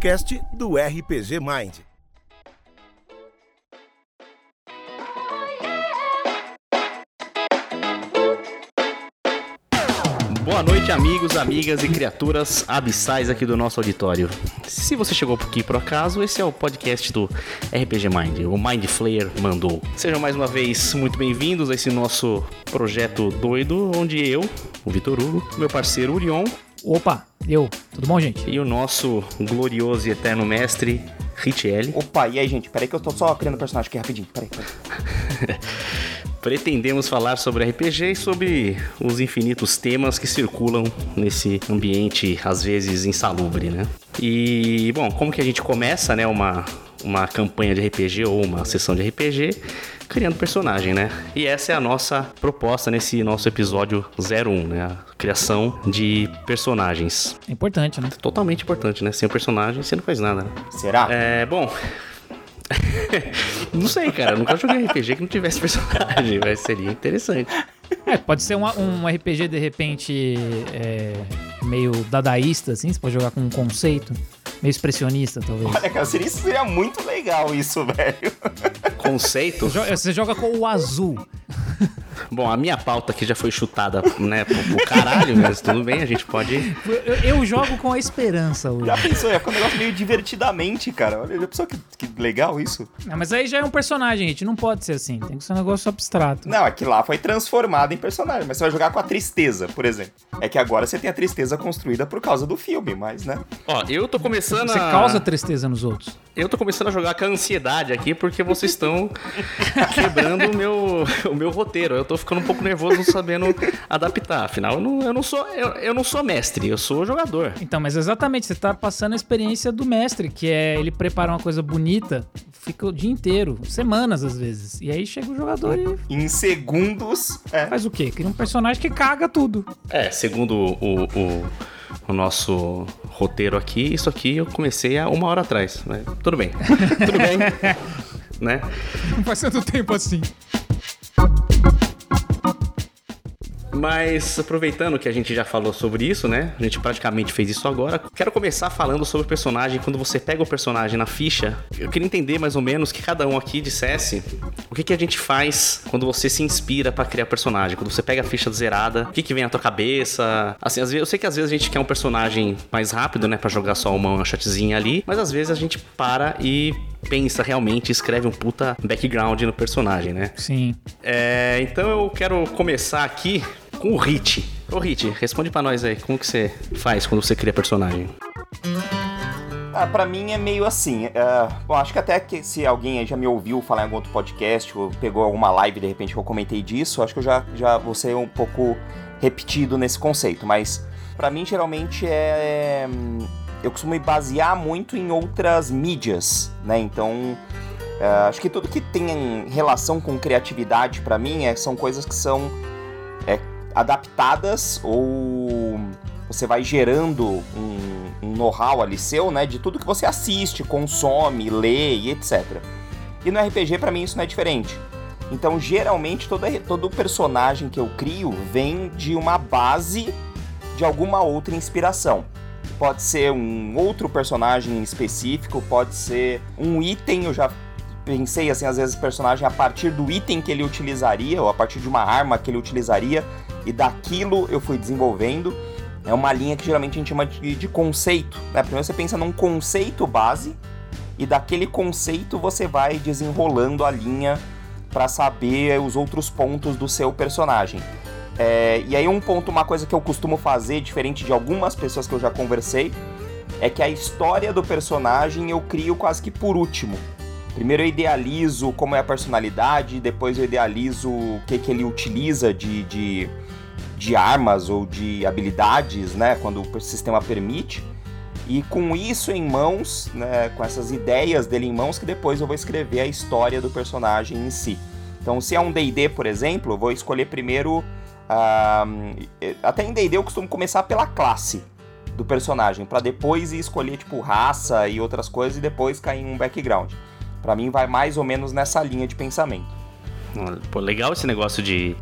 podcast do RPG Mind. Boa noite, amigos, amigas e criaturas abissais aqui do nosso auditório. Se você chegou aqui por acaso, esse é o podcast do RPG Mind, o Mind Flayer mandou. Sejam mais uma vez muito bem-vindos a esse nosso projeto doido, onde eu, o Vitor Hugo, meu parceiro Urion Opa, eu. Tudo bom, gente? e o nosso glorioso e eterno mestre Richelli Opa, e aí, gente? Peraí que eu tô só criando personagem aqui rapidinho. Peraí, peraí. pretendemos falar sobre RPG e sobre os infinitos temas que circulam nesse ambiente às vezes insalubre, né? E bom, como que a gente começa, né, uma uma campanha de RPG ou uma sessão de RPG criando personagem, né? E essa é a nossa proposta nesse nosso episódio 01, né? A criação de personagens. É importante, né? Totalmente importante, né? Sem o personagem, você não faz nada. Né? Será? É, bom. não sei, cara. Eu nunca joguei RPG que não tivesse personagem, mas seria interessante. É, pode ser um, um RPG, de repente, é, meio dadaísta, assim. Você pode jogar com um conceito. Meio expressionista, talvez. Olha, cara, seria, seria muito legal isso, velho. Conceito? Você joga com o azul. Bom, a minha pauta aqui já foi chutada, né, pro, pro caralho, mas tudo bem, a gente pode. Eu, eu jogo com a esperança hoje. Já pensou? Ia ficar um negócio meio divertidamente, cara. Olha, já pensou que, que legal isso? Não, mas aí já é um personagem, gente. Não pode ser assim. Tem que ser um negócio abstrato. Não, é que lá foi transformado em personagem, mas você vai jogar com a tristeza, por exemplo. É que agora você tem a tristeza construída por causa do filme, mas, né? Ó, eu tô começando Você a. causa tristeza nos outros. Eu tô começando a jogar com a ansiedade aqui porque vocês estão quebrando o meu, o meu roteiro. Eu tô ficando um pouco nervoso não sabendo adaptar. Afinal, eu não, eu não sou, eu, eu não sou mestre, eu sou jogador. Então, mas exatamente, você tá passando a experiência do mestre, que é ele prepara uma coisa bonita, fica o dia inteiro, semanas às vezes. E aí chega o jogador e Em segundos. É. faz o quê? Cria um personagem que caga tudo. É, segundo o, o, o nosso roteiro aqui, isso aqui eu comecei há uma hora atrás. Né? Tudo bem. Tudo bem. né? Não faz tanto tempo assim. Mas aproveitando que a gente já falou sobre isso, né? A gente praticamente fez isso agora. Quero começar falando sobre o personagem. Quando você pega o personagem na ficha, eu queria entender mais ou menos que cada um aqui dissesse o que, que a gente faz quando você se inspira pra criar personagem. Quando você pega a ficha zerada, o que, que vem na tua cabeça? Assim, às vezes, eu sei que às vezes a gente quer um personagem mais rápido, né? Pra jogar só uma, uma chatzinha ali, mas às vezes a gente para e pensa realmente, escreve um puta background no personagem, né? Sim. É, então eu quero começar aqui com o Hit. Ô Hit, responde pra nós aí, como que você faz quando você cria personagem? Ah, pra mim é meio assim. é, bom, acho que até que se alguém já me ouviu falar em algum outro podcast, ou pegou alguma live de repente que eu comentei disso, acho que eu já, já vou ser um pouco repetido nesse conceito. Mas pra mim, geralmente, é. hum, Eu costumo me basear muito em outras mídias, né? Então. é, acho que tudo que tem relação com criatividade pra mim é, são coisas que são é, adaptadas ou você vai gerando um, um know-how ali seu, né, de tudo que você assiste, consome, lê e etc. E no RPG, pra mim, isso não é diferente. Então, geralmente, todo, todo personagem que eu crio vem de uma base de alguma outra inspiração. Pode ser um outro personagem específico, pode ser um item, eu já pensei, assim, às vezes, personagem a partir do item que ele utilizaria, ou a partir de uma arma que ele utilizaria, e daquilo eu fui desenvolvendo. É uma linha que geralmente a gente chama de, de conceito. Né? Primeiro você pensa num conceito base e daquele conceito você vai desenrolando a linha para saber os outros pontos do seu personagem. É, e aí um ponto, uma coisa que eu costumo fazer, diferente de algumas pessoas que eu já conversei, é que a história do personagem eu crio quase que por último. Primeiro eu idealizo como é a personalidade, depois eu idealizo o que, que ele utiliza de, de, de armas ou de habilidades, né? Quando o sistema permite. E com isso em mãos, né, com essas ideias dele em mãos, que depois eu vou escrever a história do personagem em si. Então, se é um D&D, por exemplo, eu vou escolher primeiro... ah, até em D&D eu costumo começar pela classe do personagem, para depois ir escolher, tipo, raça e outras coisas, e depois cair em um background. Pra mim vai mais ou menos nessa linha de pensamento. Pô, legal esse negócio de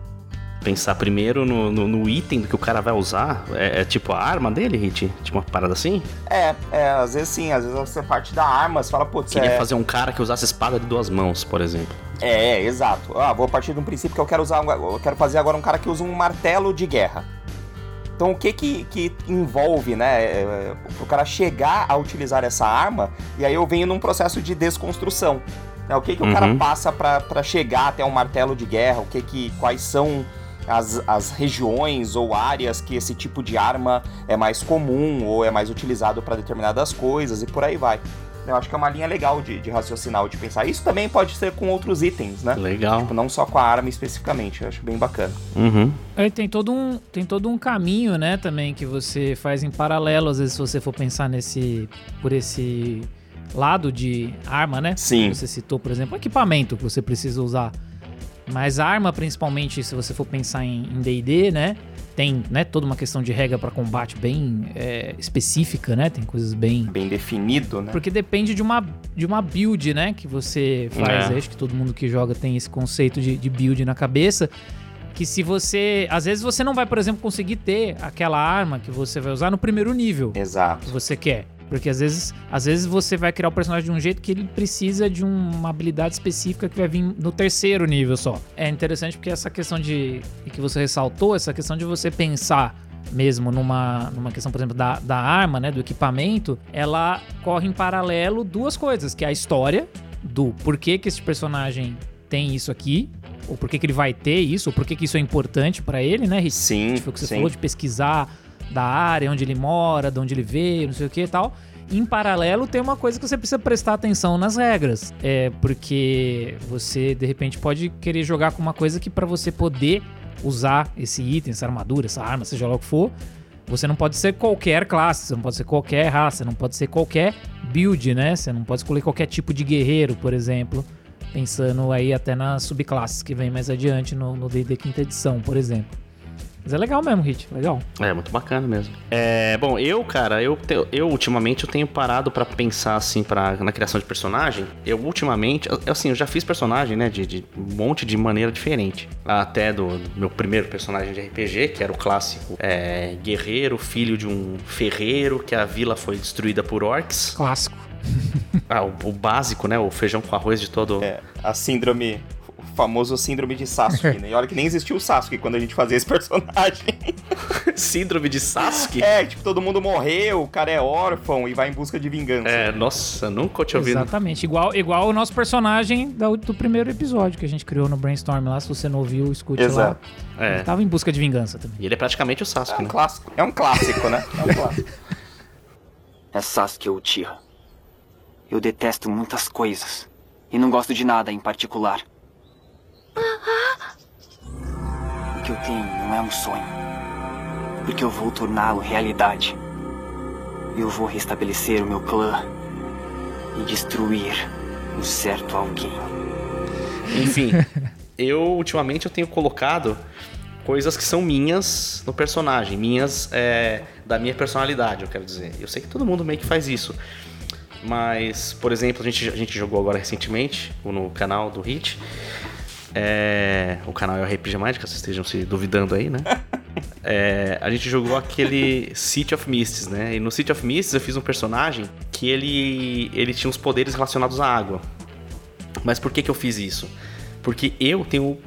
pensar primeiro no, no, no item que o cara vai usar. É, é, tipo a arma dele, Hit? Tipo uma parada assim? É, é, às vezes sim, às vezes você parte da arma, você fala, putz, Queria é... fazer um cara que usasse espada de duas mãos, por exemplo. É, é, exato. Ah, vou partir de um princípio que eu quero usar, eu quero fazer agora um cara que usa um martelo de guerra. Então o que que, que envolve, né, é, o cara chegar a utilizar essa arma, e aí eu venho num processo de desconstrução. Né? O que que uhum. o cara uhum. passa para chegar até um martelo de guerra, o que que, quais são as, as regiões ou áreas que esse tipo de arma é mais comum ou é mais utilizado para determinadas coisas e por aí vai. Eu acho que é uma linha legal de, de raciocinar ou de pensar. Isso também pode ser com outros itens, né? Legal. Tipo, não só com a arma especificamente. Eu acho bem bacana. Uhum. Aí tem todo, um, tem todo um caminho, né, também, que você faz em paralelo, às vezes, se você for pensar nesse. por esse lado de arma, né? Sim. Você citou, por exemplo, equipamento que você precisa usar. Mas arma, principalmente, se você for pensar em DD, né? tem né, toda uma questão de regra para combate bem é, específica, né? Tem coisas bem bem definido, né? Porque depende de uma, de uma build, né? Que você faz. É. Acho que todo mundo que joga tem esse conceito de, de build na cabeça. Que se você. Às vezes você não vai, por exemplo, conseguir ter aquela arma que você vai usar no primeiro nível. Exato. Que você quer. Porque às vezes, às vezes você vai criar o personagem de um jeito que ele precisa de uma habilidade específica que vai vir no terceiro nível só. É interessante porque essa questão de. que você ressaltou, essa questão de você pensar mesmo numa, numa questão, por exemplo, da, da arma, né, do equipamento, ela corre em paralelo duas coisas, que é a história do porquê que esse personagem tem isso aqui, ou por que, que ele vai ter isso, ou por que, que isso é importante para ele, né? Sim, Foi o que você sim. falou de pesquisar da área, onde ele mora, de onde ele veio, não sei o que e tal. Em paralelo, tem uma coisa que você precisa prestar atenção nas regras. É porque você, de repente, pode querer jogar com uma coisa que para você poder usar esse item, essa armadura, essa arma, seja lá o que for, você não pode ser qualquer classe, você não pode ser qualquer raça, não pode ser qualquer build, né? Você não pode escolher qualquer tipo de guerreiro, por exemplo. Pensando aí até nas subclasses que vem mais adiante no D&D quinta edição, por exemplo. Mas é legal mesmo, Hit, legal. É, muito bacana mesmo. É, bom, eu, cara, eu, eu ultimamente eu tenho parado para pensar assim para na criação de personagem. Eu ultimamente, assim, eu já fiz personagem, né, de, de um monte de maneira diferente. Até do, do, meu primeiro personagem de RPG, que era o clássico é, guerreiro, filho de um ferreiro, que a vila foi destruída por orcs. Clássico. ah, o, o, básico, né, o feijão com arroz de todo. É, a síndrome famoso síndrome de Sasuke, né? E olha que nem existiu o Sasuke quando a gente fazia esse personagem. síndrome de Sasuke? É, tipo, todo mundo morreu, o cara é órfão e vai em busca de vingança. É, nossa, nunca tinha ouvido. Exatamente, igual, igual o nosso personagem do, do primeiro episódio que a gente criou no Brainstorm lá, se você não ouviu, escute Exato. lá. É. Ele tava em busca de vingança também. E ele é praticamente o Sasuke, é um né? Clássico. É um clássico, né? É um clássico. É Sasuke Uchiha. Eu detesto muitas coisas. E não gosto de nada em particular. O que eu tenho não é um sonho. Porque eu vou torná-lo realidade. Eu vou restabelecer o meu clã e destruir um certo alguém. Enfim, eu ultimamente eu tenho colocado coisas que são minhas no personagem, minhas é, da minha personalidade, eu quero dizer. Eu sei que todo mundo meio que faz isso. Mas, por exemplo, a gente, a gente jogou agora recentemente no canal do Hit. É, o canal é o RPG caso vocês estejam se duvidando aí, né? É, a gente jogou aquele City of Mists, né? E no City of Mists eu fiz um personagem que ele, ele tinha uns poderes relacionados à água. Mas por que, que eu fiz isso? Porque eu tenho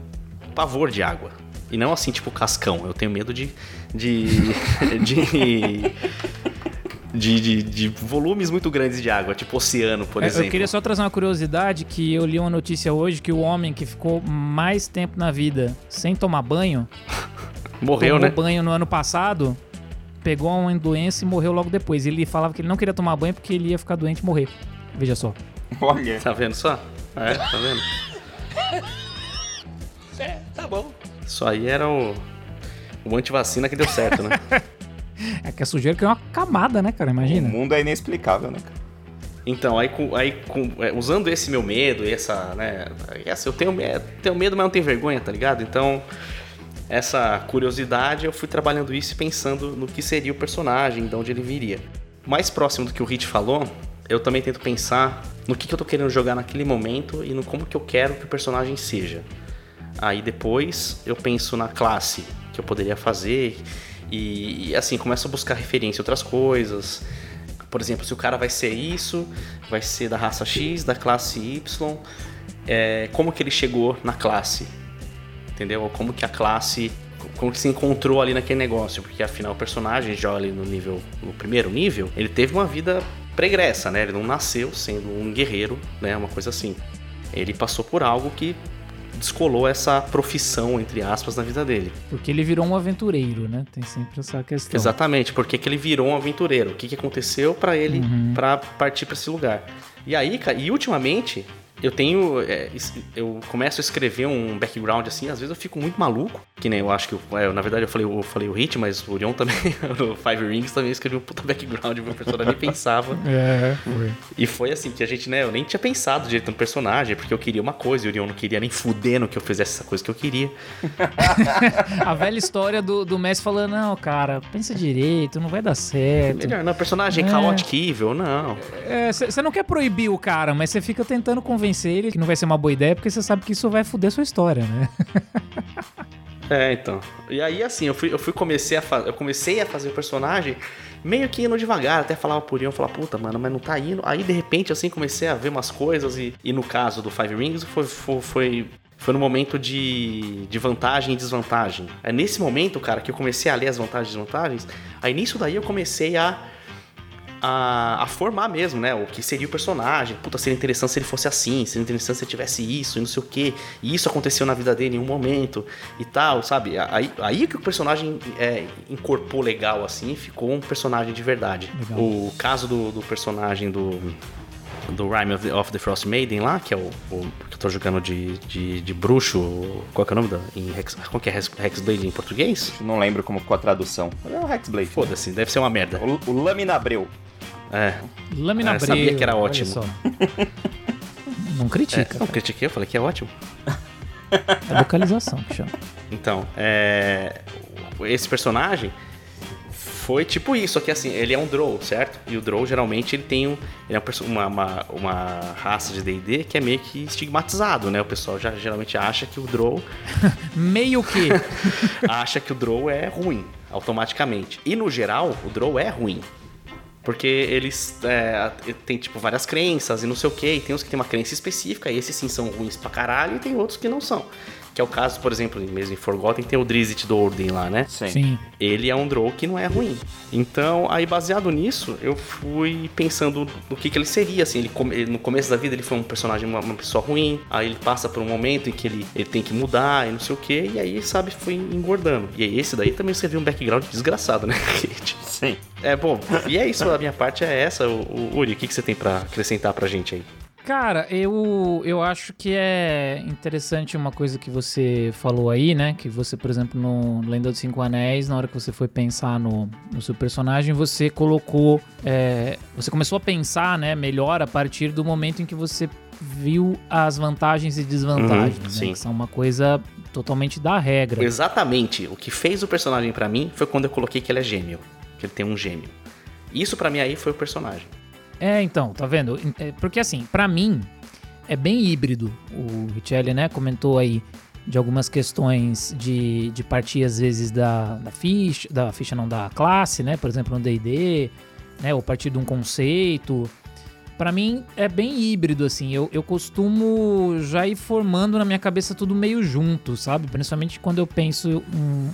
pavor de água. E não assim, tipo, cascão. Eu tenho medo de. de. de de, de, de, volumes muito grandes de água, tipo oceano, por é, exemplo. Eu queria só trazer uma curiosidade que eu li uma notícia hoje que o homem que ficou mais tempo na vida sem tomar banho morreu, tomou né? banho no ano passado, pegou uma doença e morreu logo depois. Ele falava que ele não queria tomar banho porque ele ia ficar doente e morrer. Veja só. Olha. Tá vendo só? É, tá vendo? é, tá bom. Isso aí era o, o antivacina que deu certo, né? É que a sujeira que é uma camada, né, cara? Imagina. O mundo é inexplicável, né, cara? Então, aí, com, aí com, é, usando esse meu medo, essa, né? Essa, eu tenho, tenho medo, mas não tenho vergonha, tá ligado? Então, essa curiosidade, eu fui trabalhando isso e pensando no que seria o personagem, de onde ele viria. Mais próximo do que o Hit falou, eu também tento pensar no que, que eu tô querendo jogar naquele momento e no como que eu quero que o personagem seja. Aí depois eu penso na classe que eu poderia fazer e, e assim começo a buscar referência em outras coisas. Por exemplo, se o cara vai ser isso, vai ser da raça X, da classe Y, é, como que ele chegou na classe? Entendeu? Como que a classe como que se encontrou ali naquele negócio, porque afinal o personagem já ali no nível no primeiro nível, ele teve uma vida pregressa, né? Ele não nasceu sendo um guerreiro, né? Uma coisa assim. Ele passou por algo que descolou essa profissão, entre aspas, na vida dele. Porque ele virou um aventureiro, né? Tem sempre essa questão. Exatamente, porque que ele virou um aventureiro. O que, que aconteceu para ele Uhum. para partir para esse lugar. E aí, cara, e ultimamente eu tenho. é, eu começo a escrever um background assim, às vezes eu fico muito maluco. Que nem eu acho que. eu- é, na verdade, eu falei, eu falei o Hit, mas o Orion também, no Five Rings, também escreveu um puta background, meu personagem nem pensava. É, foi. E foi assim, que a gente, né, eu nem tinha pensado direito no personagem, porque eu queria uma coisa, e o Orion não queria nem fudendo que eu fizesse essa coisa que eu queria. A velha história do, do Messi falando, não, cara, pensa direito, não vai dar certo. Melhor, não, personagem É. caótico evil, não. Você não quer proibir o cara, mas você fica tentando convencer ele que não vai ser uma boa ideia, porque você sabe que isso vai foder sua história, né? É, então. E aí, assim, eu fui, eu fui comecei a. Eu comecei a fazer o personagem meio que indo devagar, até falava por Ian, falava, puta, mano, mas não tá indo. Aí, de repente, assim, comecei a ver umas coisas, e, e no caso do Five Rings, foi, foi, foi, foi no momento de, de vantagem e desvantagem. É nesse momento, cara, que eu comecei a ler as vantagens e desvantagens. Aí nisso daí eu comecei a a, a formar mesmo, né? O que seria o personagem. Puta, seria interessante se ele fosse assim, seria interessante se ele tivesse isso e não sei o quê. E isso aconteceu na vida dele em um momento e tal, sabe? Aí, aí que o personagem é, incorporou legal, assim, ficou um personagem de verdade. Legal. O caso do, do personagem do. Do Rime of the, of the Frost Maiden lá, que é o, o que eu tô jogando de, de, de bruxo. Qual que é o nome da. Em Hex, qual que é Hex- Hexblade em português? Não lembro como ficou a tradução. É o Hexblade. Foda-se, deve ser uma merda. O, o Lâmina Abreu. É. Lâmina Ah, eu sabia que era ótimo. Não critica, Não critiquei, eu falei que é ótimo. é localização que chama. Então, é... esse personagem foi tipo isso, só que assim, ele é um Drow, certo? E o Drow geralmente ele tem um, ele é um uma, uma, uma raça de D&D que é meio que estigmatizado, né? O pessoal já geralmente acha que o Drow Meio que. acha que o Drow é ruim, automaticamente. E no geral, o Drow é ruim. Porque eles é, tem, tipo, várias crenças e não sei o que, e tem uns que tem uma crença específica, e esses sim são ruins pra caralho, e tem outros que não são. Que é o caso, por exemplo, mesmo em Forgotten tem o Drizzt Do'Urden lá, né? Sim. Sim. Ele é um Drow que não é ruim. Então, aí baseado nisso, eu fui pensando no que, que ele seria, assim. Ele, no começo da vida ele foi um personagem, uma, uma pessoa ruim. Aí ele passa por um momento em que ele, ele tem que mudar e não sei o que. E aí, sabe, foi engordando. E aí esse daí também serviu um background desgraçado, né, Kate? Sim. É, bom, e é isso, a minha parte é essa. O, o- Uri, o que, que você tem pra acrescentar pra gente aí? Cara, eu, eu acho que é interessante uma coisa que você falou aí, né? Que você, por exemplo, no Lenda dos Cinco Anéis, na hora que você foi pensar no, no seu personagem, você colocou. é, você começou a pensar, né, melhor a partir do momento em que você viu as vantagens e desvantagens, Uhum, né? sim. Que são uma coisa totalmente da regra. Exatamente. O que fez o personagem pra mim foi quando eu coloquei que ele é gêmeo. Que ele tem um gêmeo. Isso pra mim aí foi o personagem. É, então, tá vendo? É, Porque assim, pra mim, é bem híbrido. O Richelli, né, comentou aí de algumas questões de, de partir, às vezes, da, da ficha, da ficha não, da classe, né? Por exemplo, no D&D, né? Ou partir de um conceito. Pra mim, é bem híbrido, assim. Eu, eu costumo já ir formando na minha cabeça tudo meio junto, sabe? Principalmente quando eu penso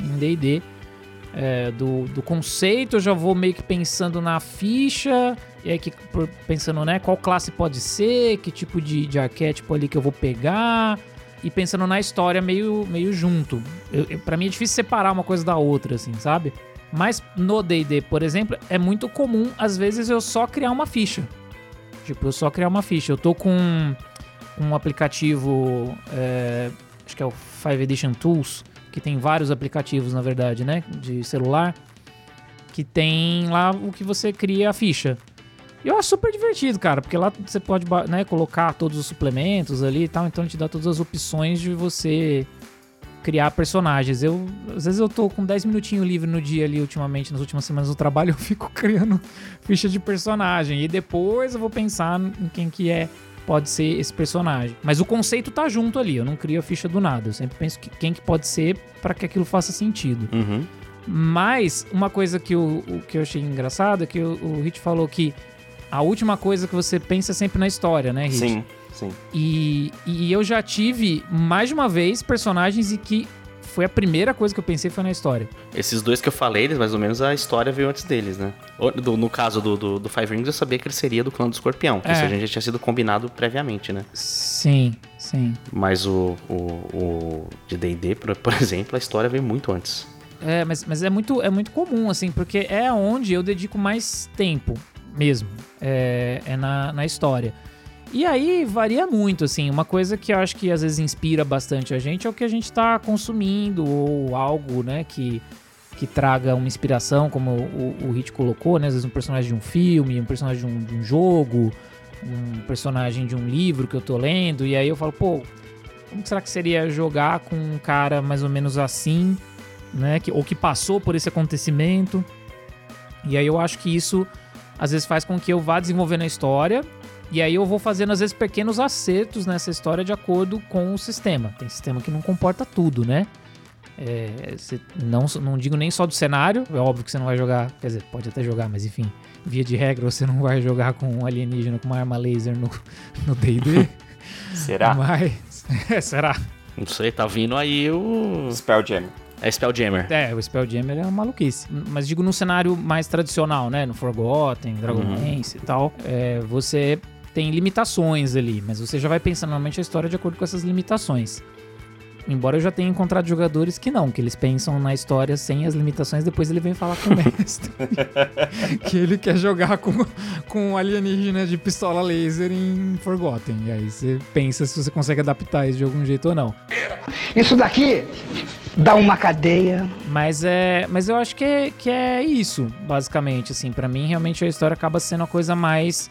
em D&D. É, do, do conceito, eu já vou meio que pensando na ficha, e aí que, pensando, né, qual classe pode ser, que tipo de, de arquétipo ali que eu vou pegar, e pensando na história meio, meio junto. Eu, pra mim é difícil separar uma coisa da outra, assim, sabe? Mas no D&D, por exemplo, é muito comum, às vezes, eu só criar uma ficha. Tipo, eu só criar uma ficha. Eu tô com um aplicativo, é, acho que é o 5 Edition Tools, que tem vários aplicativos, na verdade, né, de celular, que tem lá o que você cria a ficha. E eu acho super divertido, cara, porque lá você pode né, colocar todos os suplementos ali e tal, então ele te dá todas as opções de você criar personagens. Eu, às vezes eu tô com 10 minutinhos livre no dia ali, ultimamente, nas últimas semanas do trabalho, eu fico criando ficha de personagem. E depois eu vou pensar em quem que é pode ser esse personagem. Mas o conceito tá junto ali, eu não crio a ficha do nada. Eu sempre penso que quem que pode ser para que aquilo faça sentido. Uhum. Mas uma coisa que, o que eu achei engraçado é que o, o Hit falou que a última coisa que você pensa é sempre na história, né, Hit? Sim, sim. E, e eu já tive mais de uma vez personagens em que foi a primeira coisa que eu pensei foi na história. Esses dois que eu falei, eles, mais ou menos a história veio antes deles, né? Do- no caso do, do, do Five Rings, eu sabia que ele seria do clã do escorpião. Que É. isso a gente já tinha sido combinado previamente, né? Sim, sim. Mas o, o, o de D&D, por, por exemplo, a história veio muito antes. É, mas, mas é, muito, é muito comum, assim, porque é onde eu dedico mais tempo mesmo. É, é na, na história. E aí varia muito, assim. Uma coisa que eu acho que às vezes inspira bastante a gente é o que a gente tá consumindo, ou algo, né, que, que traga uma inspiração, como o, o Hit colocou, né? Às vezes um personagem de um filme, um personagem de um, de um jogo, um personagem de um livro que eu tô lendo, e aí eu falo, pô, como será que seria jogar com um cara mais ou menos assim, né? Que, ou que passou por esse acontecimento. E aí eu acho que isso às vezes faz com que eu vá desenvolvendo a história. E aí eu vou fazendo, às vezes, pequenos acertos nessa história de acordo com o sistema. Tem sistema que não comporta tudo, né? É, você- não, não digo nem só do cenário, é óbvio que você não vai jogar, quer dizer, pode até jogar, mas enfim, via de regra você não vai jogar com um alienígena com uma arma laser no no D&D, Será? mas... É, será? Não sei, tá vindo aí o... Spelljammer. É Spelljammer. É, o Spelljammer é uma maluquice. Mas digo num cenário mais tradicional, né? No Forgotten, Dragonlance e tal. É, você tem limitações ali, mas você já vai pensando normalmente a história de acordo com essas limitações. Embora eu já tenha encontrado jogadores que não, que eles pensam na história sem as limitações, depois ele vem falar com o mestre. que ele quer jogar com, com alienígena de pistola laser em Forgotten. E aí você pensa se você consegue adaptar isso de algum jeito ou não. Isso daqui dá uma cadeia. Mas é, mas eu acho que é, que é isso, basicamente, assim, Pra mim realmente a história acaba sendo a coisa mais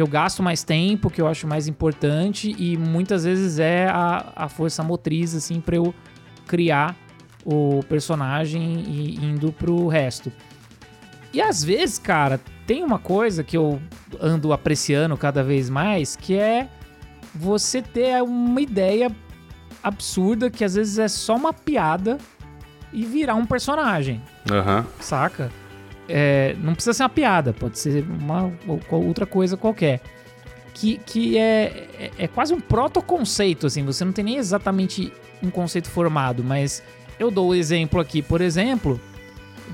que eu gasto mais tempo, que eu acho mais importante e muitas vezes é a, a força motriz assim para eu criar o personagem e indo pro resto. E às vezes, cara, tem uma coisa que eu ando apreciando cada vez mais, que é você ter uma ideia absurda que às vezes é só uma piada e virar um personagem, Aham. saca? É, não precisa ser uma piada, pode ser uma outra coisa qualquer. Que, que é, é, é quase um protoconceito, assim, você não tem nem exatamente um conceito formado, mas eu dou o exemplo aqui, por exemplo,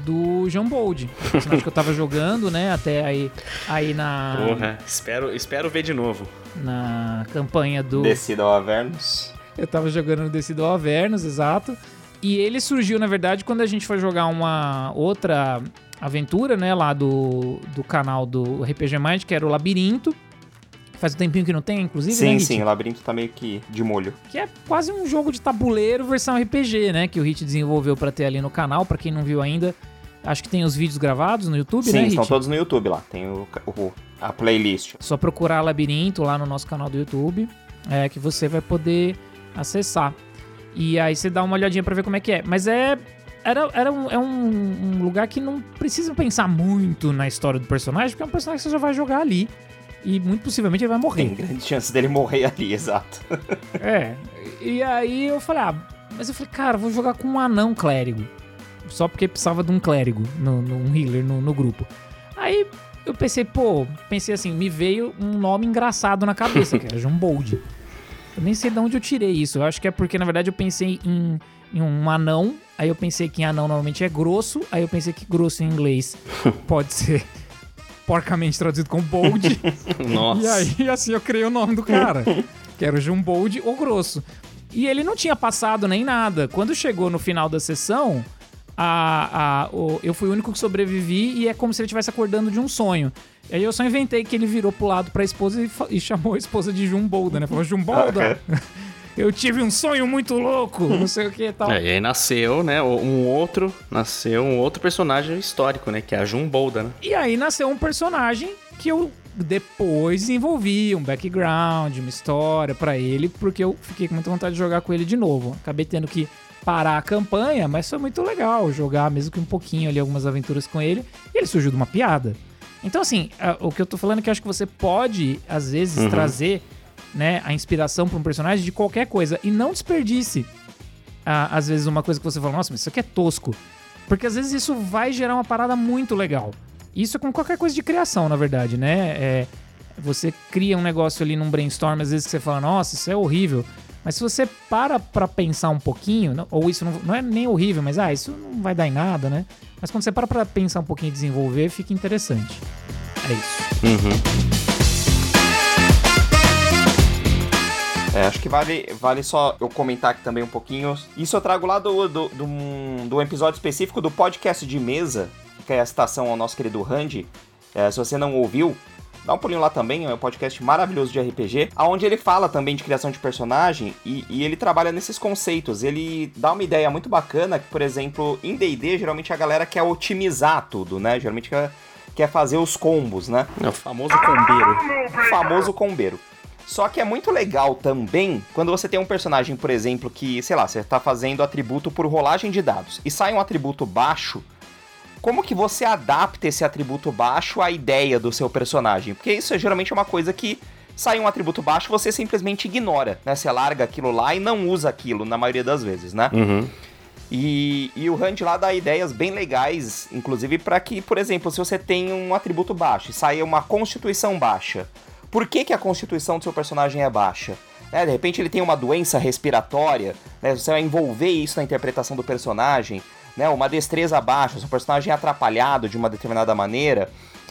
do John Bold, personagem que eu tava jogando, né, até aí, aí na, Porra, espero, espero ver de novo. na campanha do... Descida ao Avernus. Eu tava jogando no Decido ao Avernus, exato. E ele surgiu, na verdade, quando a gente foi jogar uma outra aventura, né, lá do, do canal do RPG Mind, que era o Labirinto. Faz um tempinho que não tem, inclusive, né, Sim, Hit? sim, o labirinto tá meio que de molho. Que é quase um jogo de tabuleiro versão RPG, né? Que o Hit desenvolveu pra ter ali no canal, pra quem não viu ainda. Acho que tem os vídeos gravados no YouTube, Sim, né, estão Hit? todos no YouTube lá. Tem o, o- a playlist. Só procurar Labirinto lá no nosso canal do YouTube, é que você vai poder acessar. E aí você dá uma olhadinha pra ver como é que é. Mas é era, era um, é um, um lugar que não precisa pensar muito na história do personagem, porque é um personagem que você já vai jogar ali. E muito possivelmente ele vai morrer. Tem grande chance dele morrer ali, exato. É. E aí eu falei, ah, mas eu falei, cara, vou jogar com um anão clérigo. Só porque precisava de um clérigo, no, no- um healer no, no grupo. Aí eu pensei, pô, pensei assim, me veio um nome engraçado na cabeça, que era John Bold. Eu nem sei de onde eu tirei isso. Eu acho que é porque, na verdade, eu pensei em, em um anão. Aí eu pensei que em anão normalmente é grosso. Aí eu pensei que grosso em inglês pode ser porcamente traduzido como bold. Nossa. E aí, assim, eu criei o nome do cara, que era o Jumbold ou Grosso. E ele não tinha passado nem nada. Quando chegou no final da sessão, a, a, o- eu fui o único que sobrevivi e é como se ele estivesse acordando de um sonho. E aí eu só inventei que ele virou pro lado pra esposa e, e chamou a esposa de Jumbolda, né? Falou, Jumbolda, eu tive um sonho muito louco, não sei o que e tal. É, e aí nasceu, né, um outro, nasceu um outro personagem histórico, né, que é a Jumbolda, né? E aí nasceu um personagem que eu depois desenvolvi um background, uma história pra ele, porque eu fiquei com muita vontade de jogar com ele de novo. Acabei tendo que parar a campanha, mas foi muito legal jogar, mesmo que um pouquinho ali, algumas aventuras com ele. E ele surgiu de uma piada. Então, assim, o que eu tô falando é que eu acho que você pode, às vezes, trazer né, a inspiração para um personagem de qualquer coisa e não desperdice ah, às vezes uma coisa que você fala, nossa, mas isso aqui é tosco. Porque às vezes isso vai gerar uma parada muito legal. Isso é com qualquer coisa de criação, na verdade, né? É, você cria um negócio ali num brainstorm, às vezes que você fala, nossa, isso é horrível. Mas se você para pra pensar um pouquinho, ou isso não, não é nem horrível, mas ah, isso não vai dar em nada, né? Mas quando você para pra pensar um pouquinho e desenvolver, fica interessante. É isso. É, acho que vale, vale só eu comentar aqui também um pouquinho. Isso eu trago lá do, do, do, do episódio específico do podcast de mesa, que é a citação ao nosso querido Randy. É, se você não ouviu, dá um pulinho lá também, é um podcast maravilhoso de RPG, onde ele fala também de criação de personagem e, e ele trabalha nesses conceitos. Ele dá uma ideia muito bacana que, por exemplo, em D&D, geralmente a galera quer otimizar tudo, né? Geralmente quer, quer fazer os combos, né? É o famoso combeiro. o famoso combeiro. Só que é muito legal também quando você tem um personagem, por exemplo, que, sei lá, você tá fazendo atributo por rolagem de dados e sai um atributo baixo. Como que você adapta esse atributo baixo à ideia do seu personagem? Porque isso é geralmente uma coisa que sai um atributo baixo, você simplesmente ignora, né? Você larga aquilo lá e não usa aquilo na maioria das vezes, né? Uhum. E, e o Hunt lá dá ideias bem legais, inclusive para que, por exemplo, se você tem um atributo baixo e sai uma constituição baixa, por que, que a constituição do seu personagem é baixa? É, de repente ele tem uma doença respiratória, né? você vai envolver isso na interpretação do personagem, né? uma destreza baixa, seu personagem é atrapalhado de uma determinada maneira.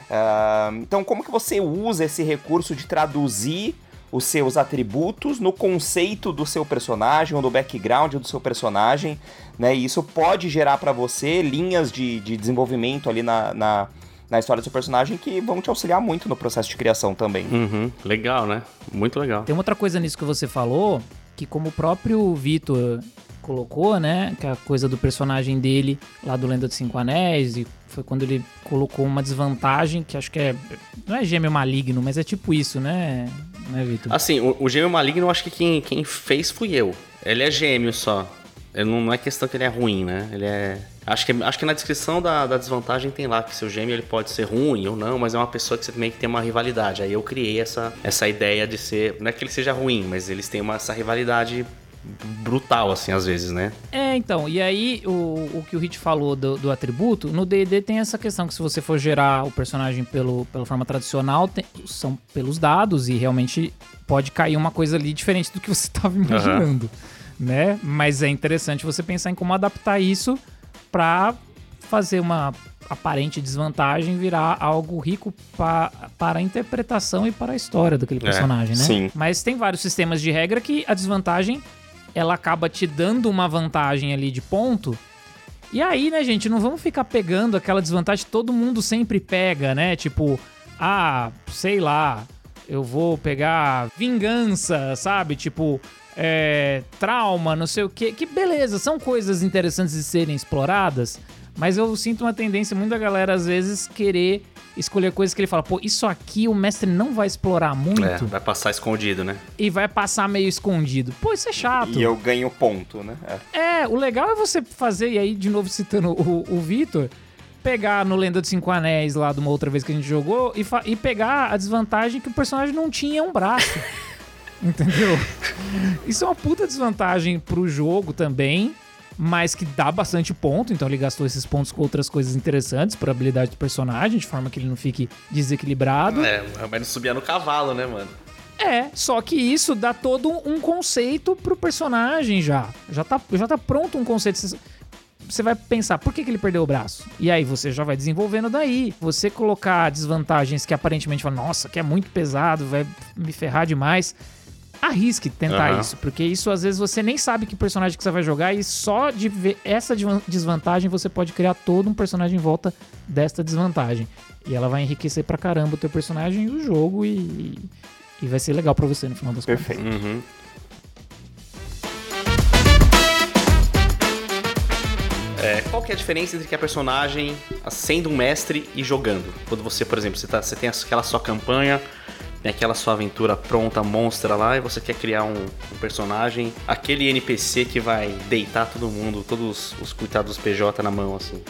Ah, então, como que você usa esse recurso de traduzir os seus atributos no conceito do seu personagem ou no background do seu personagem, né? E isso pode gerar para você linhas de, de desenvolvimento ali na, na, na história do seu personagem que vão te auxiliar muito no processo de criação também. Uhum. Legal, né? Muito legal. Tem outra coisa nisso que você falou, que como o próprio Vitor colocou, né, que é a coisa do personagem dele lá do Lenda dos Cinco Anéis, e foi quando ele colocou uma desvantagem, que acho que é, não é gêmeo maligno, mas é tipo isso, né, né Vitor? Assim, o, o gêmeo maligno, eu acho que quem, quem fez fui eu. Ele é gêmeo só. Ele não, é questão que ele é ruim, né? Ele é. Acho que, acho que na descrição da, da desvantagem tem lá que seu gêmeo ele pode ser ruim ou não, mas é uma pessoa que você também tem uma rivalidade. Aí eu criei essa, essa ideia de ser. Não é que ele seja ruim, mas eles têm uma, essa rivalidade brutal, assim, às vezes, né? É, então, e aí o, o que o Hit falou do, do atributo, no D&D tem essa questão que se você for gerar o personagem pelo, pela forma tradicional, tem- são pelos dados e realmente pode cair uma coisa ali diferente do que você estava imaginando, né? Mas é interessante você pensar em como adaptar isso pra fazer uma aparente desvantagem virar algo rico pa, para a interpretação e para a história daquele personagem, né? sim. Mas tem vários sistemas de regra que a desvantagem ela acaba te dando uma vantagem ali de ponto. E aí, né, gente, não vamos ficar pegando aquela desvantagem que todo mundo sempre pega, né? Tipo, ah, sei lá, eu vou pegar vingança, sabe? Tipo, é, trauma, não sei o quê. Que beleza, são coisas interessantes de serem exploradas, mas eu sinto uma tendência muito da galera, às vezes, querer escolher coisas que ele fala, pô, isso aqui o mestre não vai explorar muito É, vai passar escondido, né? e vai passar meio escondido. Pô, isso é chato. E eu ganho ponto, né? É. É, o legal é você fazer, e aí, de novo citando o, o Vitor, pegar no Lenda dos Cinco Anéis lá de uma outra vez que a gente jogou e, e pegar a desvantagem que o personagem não tinha um braço. Entendeu? Isso é uma puta desvantagem pro jogo também, mas que dá bastante ponto, então ele gastou esses pontos com outras coisas interessantes pra habilidade do personagem, de forma que ele não fique desequilibrado. É, mas não subia no cavalo, né, mano? É, só que isso dá todo um conceito pro personagem já. Já tá, já tá pronto um conceito. Você- vai pensar, por que, que ele perdeu o braço? E aí você já vai desenvolvendo daí. Você colocar desvantagens que aparentemente falam, nossa, que é muito pesado, vai me ferrar demais. Arrisque tentar Aham. isso, porque isso às vezes você nem sabe que personagem que você vai jogar e só de ver essa desvan- desvantagem você pode criar todo um personagem em volta desta desvantagem. E ela vai enriquecer pra caramba o teu personagem e o jogo e, e vai ser legal pra você no final das contas. Perfeito. Uhum. É, qual que é a diferença entre que a personagem sendo um mestre e jogando? Quando você, por exemplo, você, tá, você tem aquela sua campanha, tem aquela sua aventura pronta, monstra lá, e você quer criar um, um personagem, aquele NPC que vai deitar todo mundo, todos os coitados PJ na mão, assim.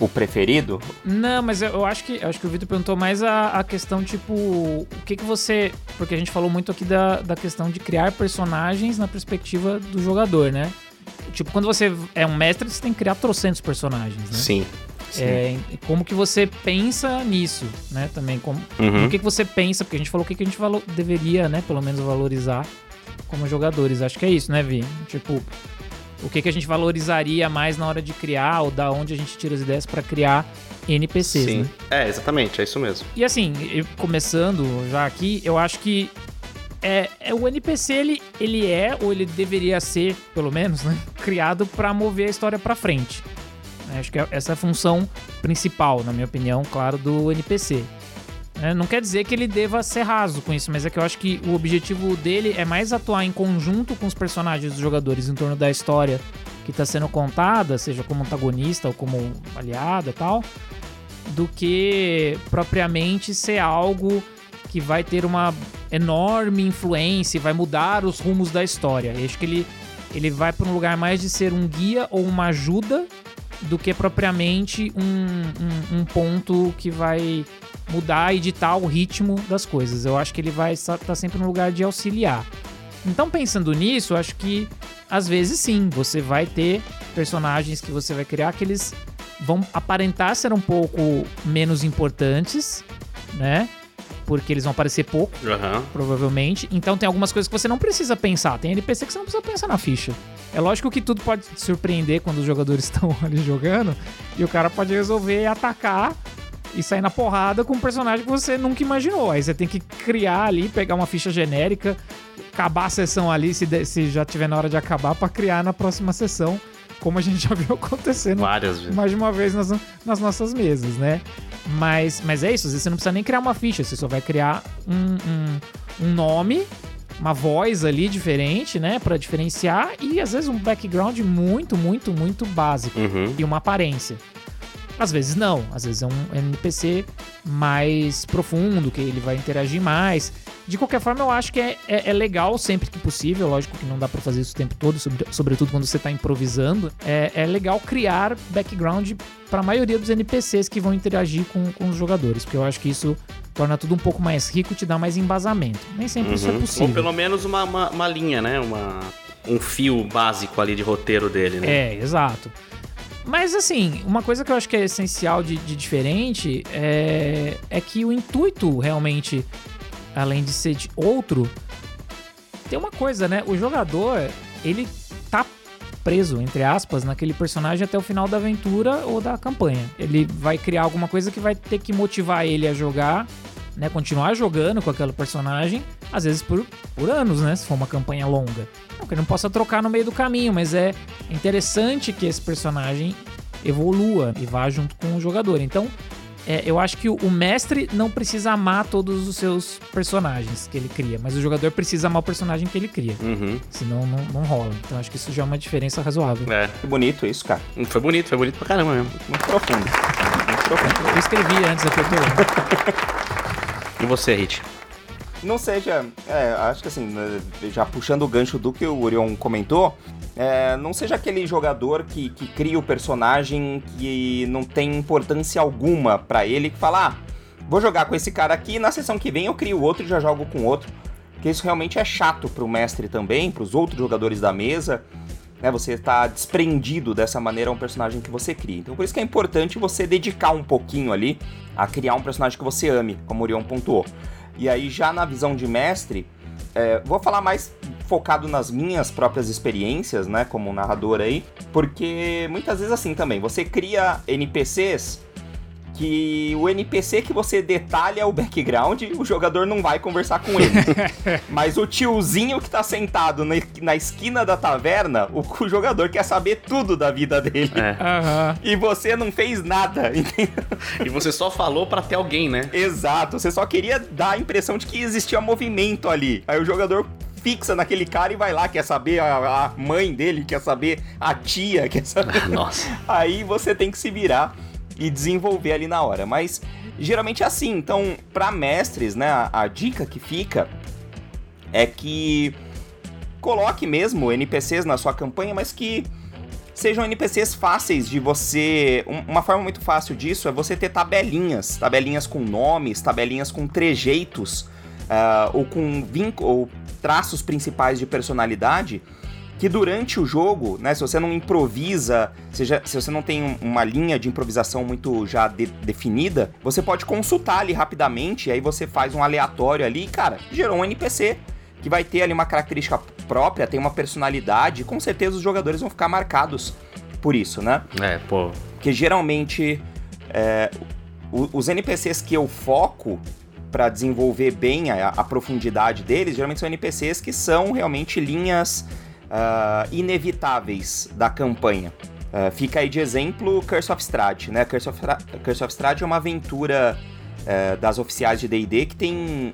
o preferido? Não, mas eu, eu acho que eu acho que o Vitor perguntou mais a, a questão, tipo, o que que você. Porque a gente falou muito aqui da, da questão de criar personagens na perspectiva do jogador, né? Tipo, quando você é um mestre, você tem que criar trocentos personagens, né? Sim. É, como que você pensa nisso, né? Também como Uhum. o que, que você pensa, porque a gente falou o que, que a gente valo- deveria, né? Pelo menos valorizar como jogadores. Acho que é isso, né, Vi? Tipo, o que, que a gente valorizaria mais na hora de criar, ou da onde a gente tira as ideias pra criar NPCs, Sim. né? É, exatamente, é isso mesmo. E assim, eu- começando já aqui, eu acho que é, é o NPC ele, ele é ou ele deveria ser, pelo menos, né, criado pra mover a história pra frente. Acho que é- essa é a função principal, na minha opinião, claro, do NPC. É, não quer dizer que ele deva ser raso com isso, mas é que eu acho que o objetivo dele é mais atuar em conjunto com os personagens dos jogadores em torno da história que está sendo contada, seja como antagonista ou como aliado e tal, do que propriamente ser algo que vai ter uma enorme influência e vai mudar os rumos da história. Eu acho que ele, ele vai para um lugar mais de ser um guia ou uma ajuda do que propriamente um, um, um ponto que vai mudar e ditar o ritmo das coisas. Eu acho que ele vai estar tá sempre no lugar de auxiliar. Então, pensando nisso, eu acho que às vezes sim, você vai ter personagens que você vai criar que eles vão aparentar ser um pouco menos importantes, né? Porque eles vão aparecer pouco, Aham. provavelmente. Então tem algumas coisas que você não precisa pensar. Tem NPC que você não precisa pensar na ficha. É lógico que tudo pode te surpreender quando os jogadores estão ali jogando e o cara pode resolver atacar e sair na porrada com um personagem que você nunca imaginou. Aí você tem que criar ali, pegar uma ficha genérica, acabar a sessão ali, se, de- se já tiver na hora de acabar, pra criar na próxima sessão, como a gente já viu acontecendo Várias vezes. mais de uma vez nas, nas nossas mesas, né? Mas, mas é isso, às vezes você não precisa nem criar uma ficha, você só vai criar um, um, um nome, uma voz ali diferente, né? Pra diferenciar e às vezes um background muito, muito, muito básico Uhum. e uma aparência. Às vezes não, às vezes é um NPC mais profundo, que ele vai interagir mais. De qualquer forma, eu acho que é, é, é legal sempre que possível, lógico que não dá pra fazer isso o tempo todo, sobre- sobretudo quando você tá improvisando. É, é legal criar background pra maioria dos NPCs que vão interagir com, com os jogadores, porque eu acho que isso torna tudo um pouco mais rico, te dá mais embasamento. Nem sempre isso é Uhum. possível. Ou pelo menos uma, uma, uma linha, né? Uma, um fio básico ali de roteiro dele, né? É, exato. Mas assim, uma coisa que eu acho que é essencial de, de diferente é, é que o intuito realmente, além de ser de outro, tem uma coisa, né? O jogador, ele tá preso, entre aspas, naquele personagem até o final da aventura ou da campanha. Ele vai criar alguma coisa que vai ter que motivar ele a jogar, né? Continuar jogando com aquele personagem, às vezes por, por anos, né? Se for uma campanha longa. Não que ele não possa trocar no meio do caminho, mas é interessante que esse personagem evolua e vá junto com o jogador. Então, é, eu acho que o, mestre não precisa amar todos os seus personagens que ele cria, mas o jogador precisa amar o personagem que ele cria. Uhum. Senão não, não rola. Então acho que isso já é uma diferença razoável. É. Que bonito isso, cara. Foi bonito, foi bonito pra caramba mesmo. Muito profundo. Muito profundo. Eu escrevi antes aqui, eu tô. E você, Hit? Não seja, é, acho que assim, né, já puxando o gancho do que o Orion comentou, é, não seja aquele jogador que, que cria o personagem que não tem importância alguma pra ele, que fala, ah, vou jogar com esse cara aqui, na sessão que vem eu crio outro e já jogo com outro. Porque isso realmente é chato pro mestre também, pros outros jogadores da mesa, né? Você tá desprendido dessa maneira a um personagem que você cria. Então por isso que é importante você dedicar um pouquinho ali a criar um personagem que você ame, como o Orion pontuou. E aí, já na visão de mestre, é, vou falar mais focado nas minhas próprias experiências, né, como narrador aí, porque muitas vezes assim também, você cria NPCs que o NPC que você detalha o background, o jogador não vai conversar com ele. Mas o tiozinho que tá sentado na, na esquina da taverna, o, o jogador quer saber tudo da vida dele. É. Aham. E você não fez nada, entendeu? E você só falou pra ter alguém, né? Exato, você só queria dar a impressão de que existia movimento ali. Aí o jogador fixa naquele cara e vai lá, quer saber a, a mãe dele, quer saber a tia, quer saber. Nossa. Aí você tem que se virar e desenvolver ali na hora. Mas geralmente é assim. Então, para mestres, né, a, a dica que fica é que coloque mesmo NPCs na sua campanha, mas que sejam NPCs fáceis de você. Uma forma muito fácil disso é você ter tabelinhas, tabelinhas com nomes, tabelinhas com trejeitos, uh, ou com traços principais de personalidade. Que durante o jogo, né, se você não improvisa, seja, se você não tem uma linha de improvisação muito já de, definida, você pode consultar ali rapidamente, e aí você faz um aleatório ali, e, cara, gerou um NPC que vai ter ali uma característica própria, tem uma personalidade, e com certeza os jogadores vão ficar marcados por isso, né? É, pô. Porque geralmente é, os NPCs que eu foco para desenvolver bem a, a, profundidade deles, geralmente são NPCs que são realmente linhas uh, inevitáveis da campanha. Uh, fica aí de exemplo Curse of Strahd, né? Curse of, Curse of Strahd é uma aventura uh, das oficiais de D&D que tem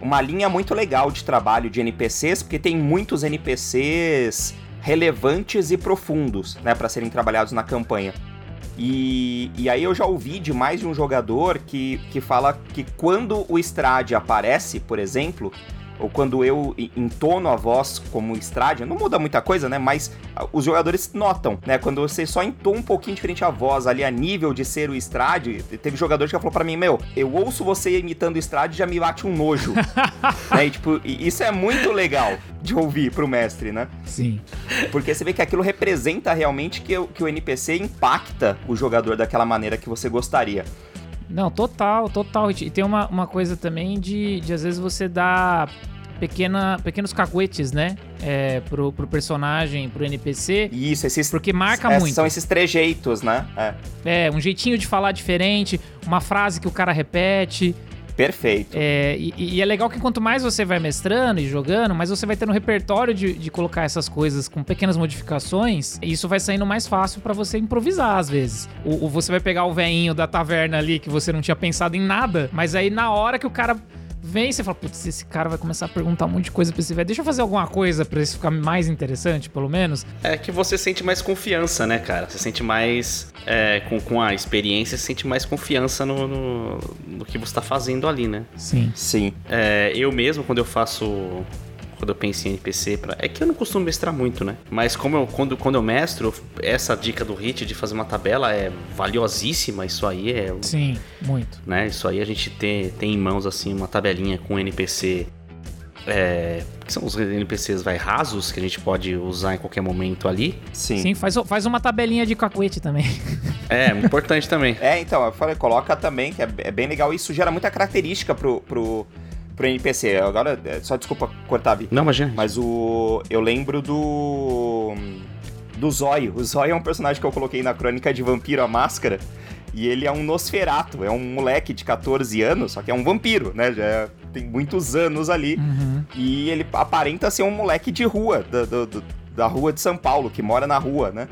uma linha muito legal de trabalho de NPCs, porque tem muitos NPCs relevantes e profundos, né, para serem trabalhados na campanha. E, e aí eu já ouvi de mais de um jogador que, que fala que quando o Strade aparece, por exemplo, ou quando eu entono a voz como Strade, não muda muita coisa, né? Mas os jogadores notam, né? Quando você só entona um pouquinho diferente a voz ali a nível de ser o Strade, teve jogador que falou para mim, meu, eu ouço você imitando o Strade e já me bate um nojo. né? E, tipo, isso é muito legal de ouvir pro mestre, né? Sim. Porque você vê que aquilo representa realmente que, que o NPC impacta o jogador daquela maneira que você gostaria. Não, total, total. E tem uma, uma coisa também de, de às vezes você dar pequena, pequenos cacuetes, né? É, pro, pro personagem, pro NPC. Isso, esses. Porque marca é, muito. São esses trejeitos, né? É. é, um jeitinho de falar diferente, uma frase que o cara repete. Perfeito. É, e, e, é legal que quanto mais você vai mestrando e jogando, mais você vai ter um repertório de, de colocar essas coisas com pequenas modificações. E isso vai saindo mais fácil para você improvisar às vezes. Ou, você vai pegar o veinho da taverna ali que você não tinha pensado em nada, mas aí na hora que o cara vem e você fala, putz, esse cara vai começar a perguntar um monte de coisa pra esse velho. Deixa eu fazer alguma coisa pra isso ficar mais interessante, pelo menos. É que você sente mais confiança, né, cara? Você sente mais. É, com, com a experiência, você sente mais confiança no, no, no que você tá fazendo ali, né? Sim. Sim. É, eu mesmo, quando eu faço quando eu penso em NPC. Pra... É que eu não costumo mestrar muito, né? Mas como eu, quando, quando eu mestro, essa dica do Hit de fazer uma tabela é valiosíssima. Isso aí é. Sim, muito. Né? Isso aí a gente tem, tem em mãos assim uma tabelinha com NPC. É, que são os NPCs vai rasos que a gente pode usar em qualquer momento ali. Sim. Sim, faz, faz uma tabelinha de cacuete também. É, importante também. É, então, eu falei, coloca também, que é, é bem legal. Isso gera muita característica pro, pro, pro NPC. Agora, é, só desculpa cortar, Vi. Não, imagina. Mas o. Eu lembro do. Do Zóio. O Zóio é um personagem que eu coloquei na crônica de Vampiro a Máscara. E ele é um Nosferato, é um moleque de 14 anos, só que é um vampiro, né? Já é, tem muitos anos ali. Uhum. E ele aparenta ser um moleque de rua, da, da, da rua de São Paulo, que mora na rua, né?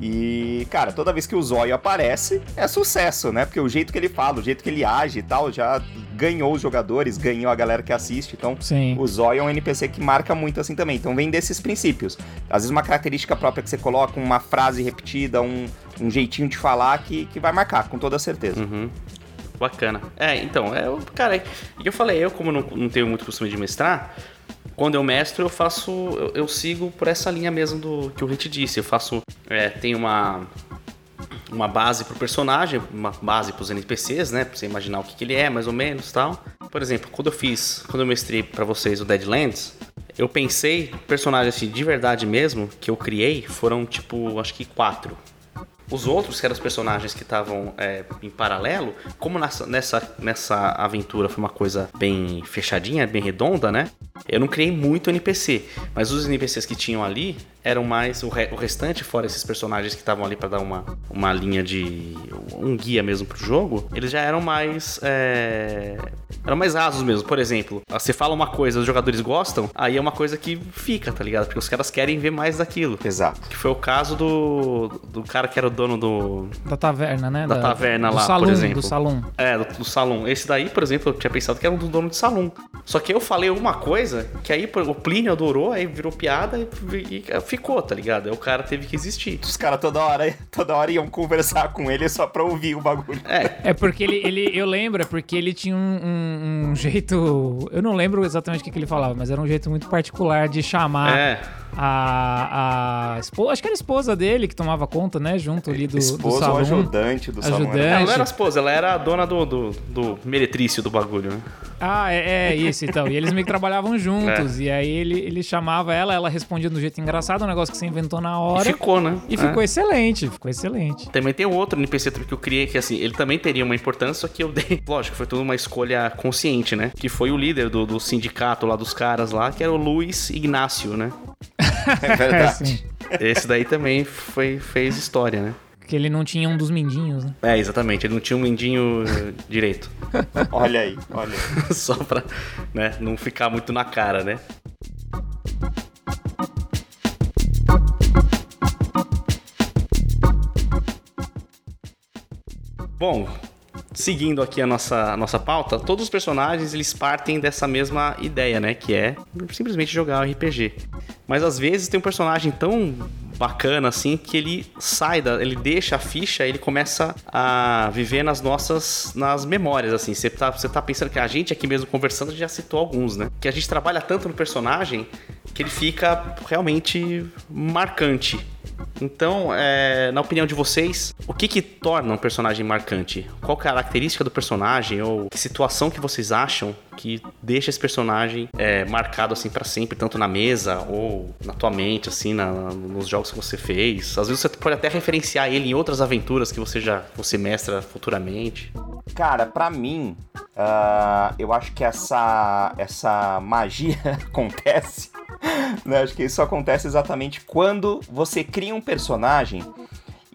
E, cara, toda vez que o Zóio aparece, é sucesso, né? Porque o jeito que ele fala, o jeito que ele age e tal, já ganhou os jogadores, ganhou a galera que assiste. Então, Sim. o Zóio é um NPC que marca muito assim também. Então, vem desses princípios. Às vezes, uma característica própria que você coloca, uma frase repetida, um, um jeitinho de falar que, que vai marcar, com toda certeza. Uhum. Bacana. É, então, é, cara, e eu falei, eu como não, não tenho muito costume de mestrar, quando eu mestro, eu faço. Eu, eu, sigo por essa linha mesmo do que o Hit disse. Eu faço. É, tem uma. Uma base pro personagem, uma base pros NPCs, né? Pra você imaginar o que, que ele é, mais ou menos tal. Por exemplo, quando eu fiz. Quando eu mestrei para vocês o Deadlands, eu pensei, personagens assim, de verdade mesmo, que eu criei, foram tipo, acho que quatro. Os outros, que eram os personagens que estavam é, em paralelo, como nessa, nessa, nessa aventura foi uma coisa bem fechadinha, bem redonda, né? Eu não criei muito NPC, mas os NPCs que tinham ali eram mais o, re, o restante, fora esses personagens que estavam ali para dar uma, uma linha de. um guia mesmo pro jogo, eles já eram mais. É, eram mais rasos mesmo. Por exemplo, você fala uma coisa, os jogadores gostam, aí é uma coisa que fica, tá ligado? Porque os caras querem ver mais daquilo. Exato. Que foi o caso do, do cara que era o dono do. Da taverna, né? Da, da taverna lá, salão, por exemplo. Do salão. É, do, do salão. Esse daí, por exemplo, eu tinha pensado que era um do dono de salão. Só que eu falei uma coisa que aí o Plínio adorou, aí virou piada e, e, e ficou, tá ligado? Aí o cara teve que existir. Os caras toda hora, toda hora iam conversar com ele só pra ouvir o bagulho. É, é porque ele, ele eu lembro, é porque ele tinha um, um, um jeito. Eu não lembro exatamente o que, que, ele falava, mas era um jeito muito particular de chamar. É a, a esposa, acho que era a esposa dele que tomava conta, né? Junto ali do, Esposa do salão. ajudante do salão. Ajudante. Ela não era a esposa, ela era a dona do, do, do meretrício do bagulho, né? Ah, é, é isso então. E eles meio que trabalhavam juntos. E aí ele, ele chamava ela, ela respondia do jeito engraçado, um negócio que você inventou na E hora. ficou, né? E É. ficou excelente, ficou excelente. Também tem um outro NPC que eu criei que, assim, ele também teria uma importância, só que eu dei. Lógico, foi tudo uma escolha consciente, né? Que foi o líder do, do sindicato lá dos caras lá, que era o Luiz Ignácio, né? É verdade. Assim, Esse daí também foi, fez história, né? Que ele não tinha um dos mindinhos, né? É, exatamente. Ele não tinha um mendinho eh, direito. Olha aí, olha aí. Só pra né, não ficar muito na cara, né? Bom, seguindo aqui a nossa, a nossa pauta, todos os personagens eles partem dessa mesma ideia, né? Que é simplesmente jogar RPG. Mas às vezes tem um personagem tão bacana assim que ele sai da, ele deixa a ficha, ele começa a viver nas nossas nas memórias assim. Você tá, você tá pensando que a gente aqui mesmo conversando já citou alguns, né? Que a gente trabalha tanto no personagem que ele fica realmente marcante. Então, é, na opinião de vocês, o que que torna um personagem marcante? Qual característica do personagem ou situação que vocês acham que deixa esse personagem é, marcado assim para sempre, tanto na mesa ou na tua mente, assim, na- nos jogos que você fez? Às vezes você pode até referenciar ele em outras aventuras que você já você mestra futuramente. Cara, pra mim, ah, eu acho que essa, essa magia acontece. Né? Acho que isso acontece exatamente quando você cria um personagem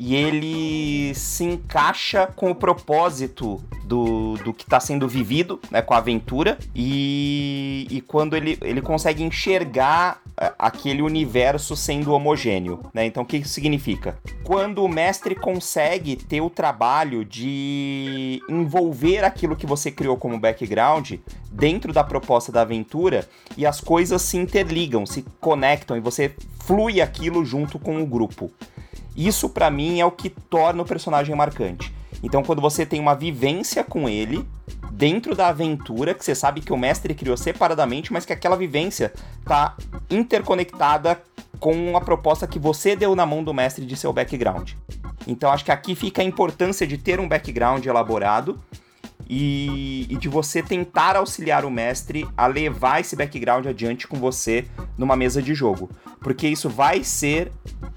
e ele se encaixa com o propósito do, do que está sendo vivido, né, com a aventura, e, e quando ele, ele consegue enxergar ah, aquele universo sendo homogêneo. Né? Então, o que isso significa? Quando o mestre consegue ter o trabalho de envolver aquilo que você criou como background dentro da proposta da aventura e as coisas se interligam, se conectam e você flui aquilo junto com o grupo. Isso pra mim é o que torna o personagem marcante. Então, quando você tem uma vivência com ele dentro da aventura, que você sabe que o mestre criou separadamente, mas que aquela vivência tá interconectada com a proposta que você deu na mão do mestre de seu background. Então, acho que aqui fica a importância de ter um background elaborado e, e de você tentar auxiliar o mestre a levar esse background adiante com você numa mesa de jogo. Porque isso vai ser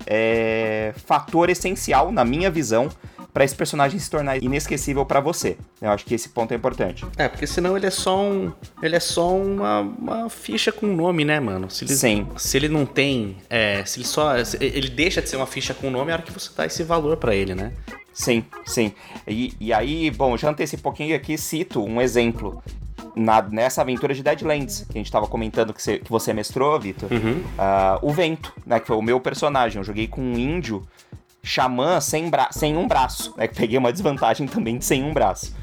é, fator essencial, na minha visão, para esse personagem se tornar inesquecível para você. Eu acho que esse ponto é importante. É, porque senão ele é só um. Ele é só uma, uma ficha com nome, né, mano? Se ele, Sim. Se ele não tem. É, se ele só. se ele deixa de ser uma ficha com nome a hora que você dá esse valor pra ele, né? Sim, sim. E, e aí, bom, já antecipei um pouquinho aqui, cito um exemplo. Na, nessa aventura de Deadlands, que a gente tava comentando que você, que você mestrou, Vitor. Ah, o Vento, né? Que foi o meu personagem. Eu joguei com um índio xamã sem, bra sem um braço, né? Que peguei uma desvantagem também de sem um braço.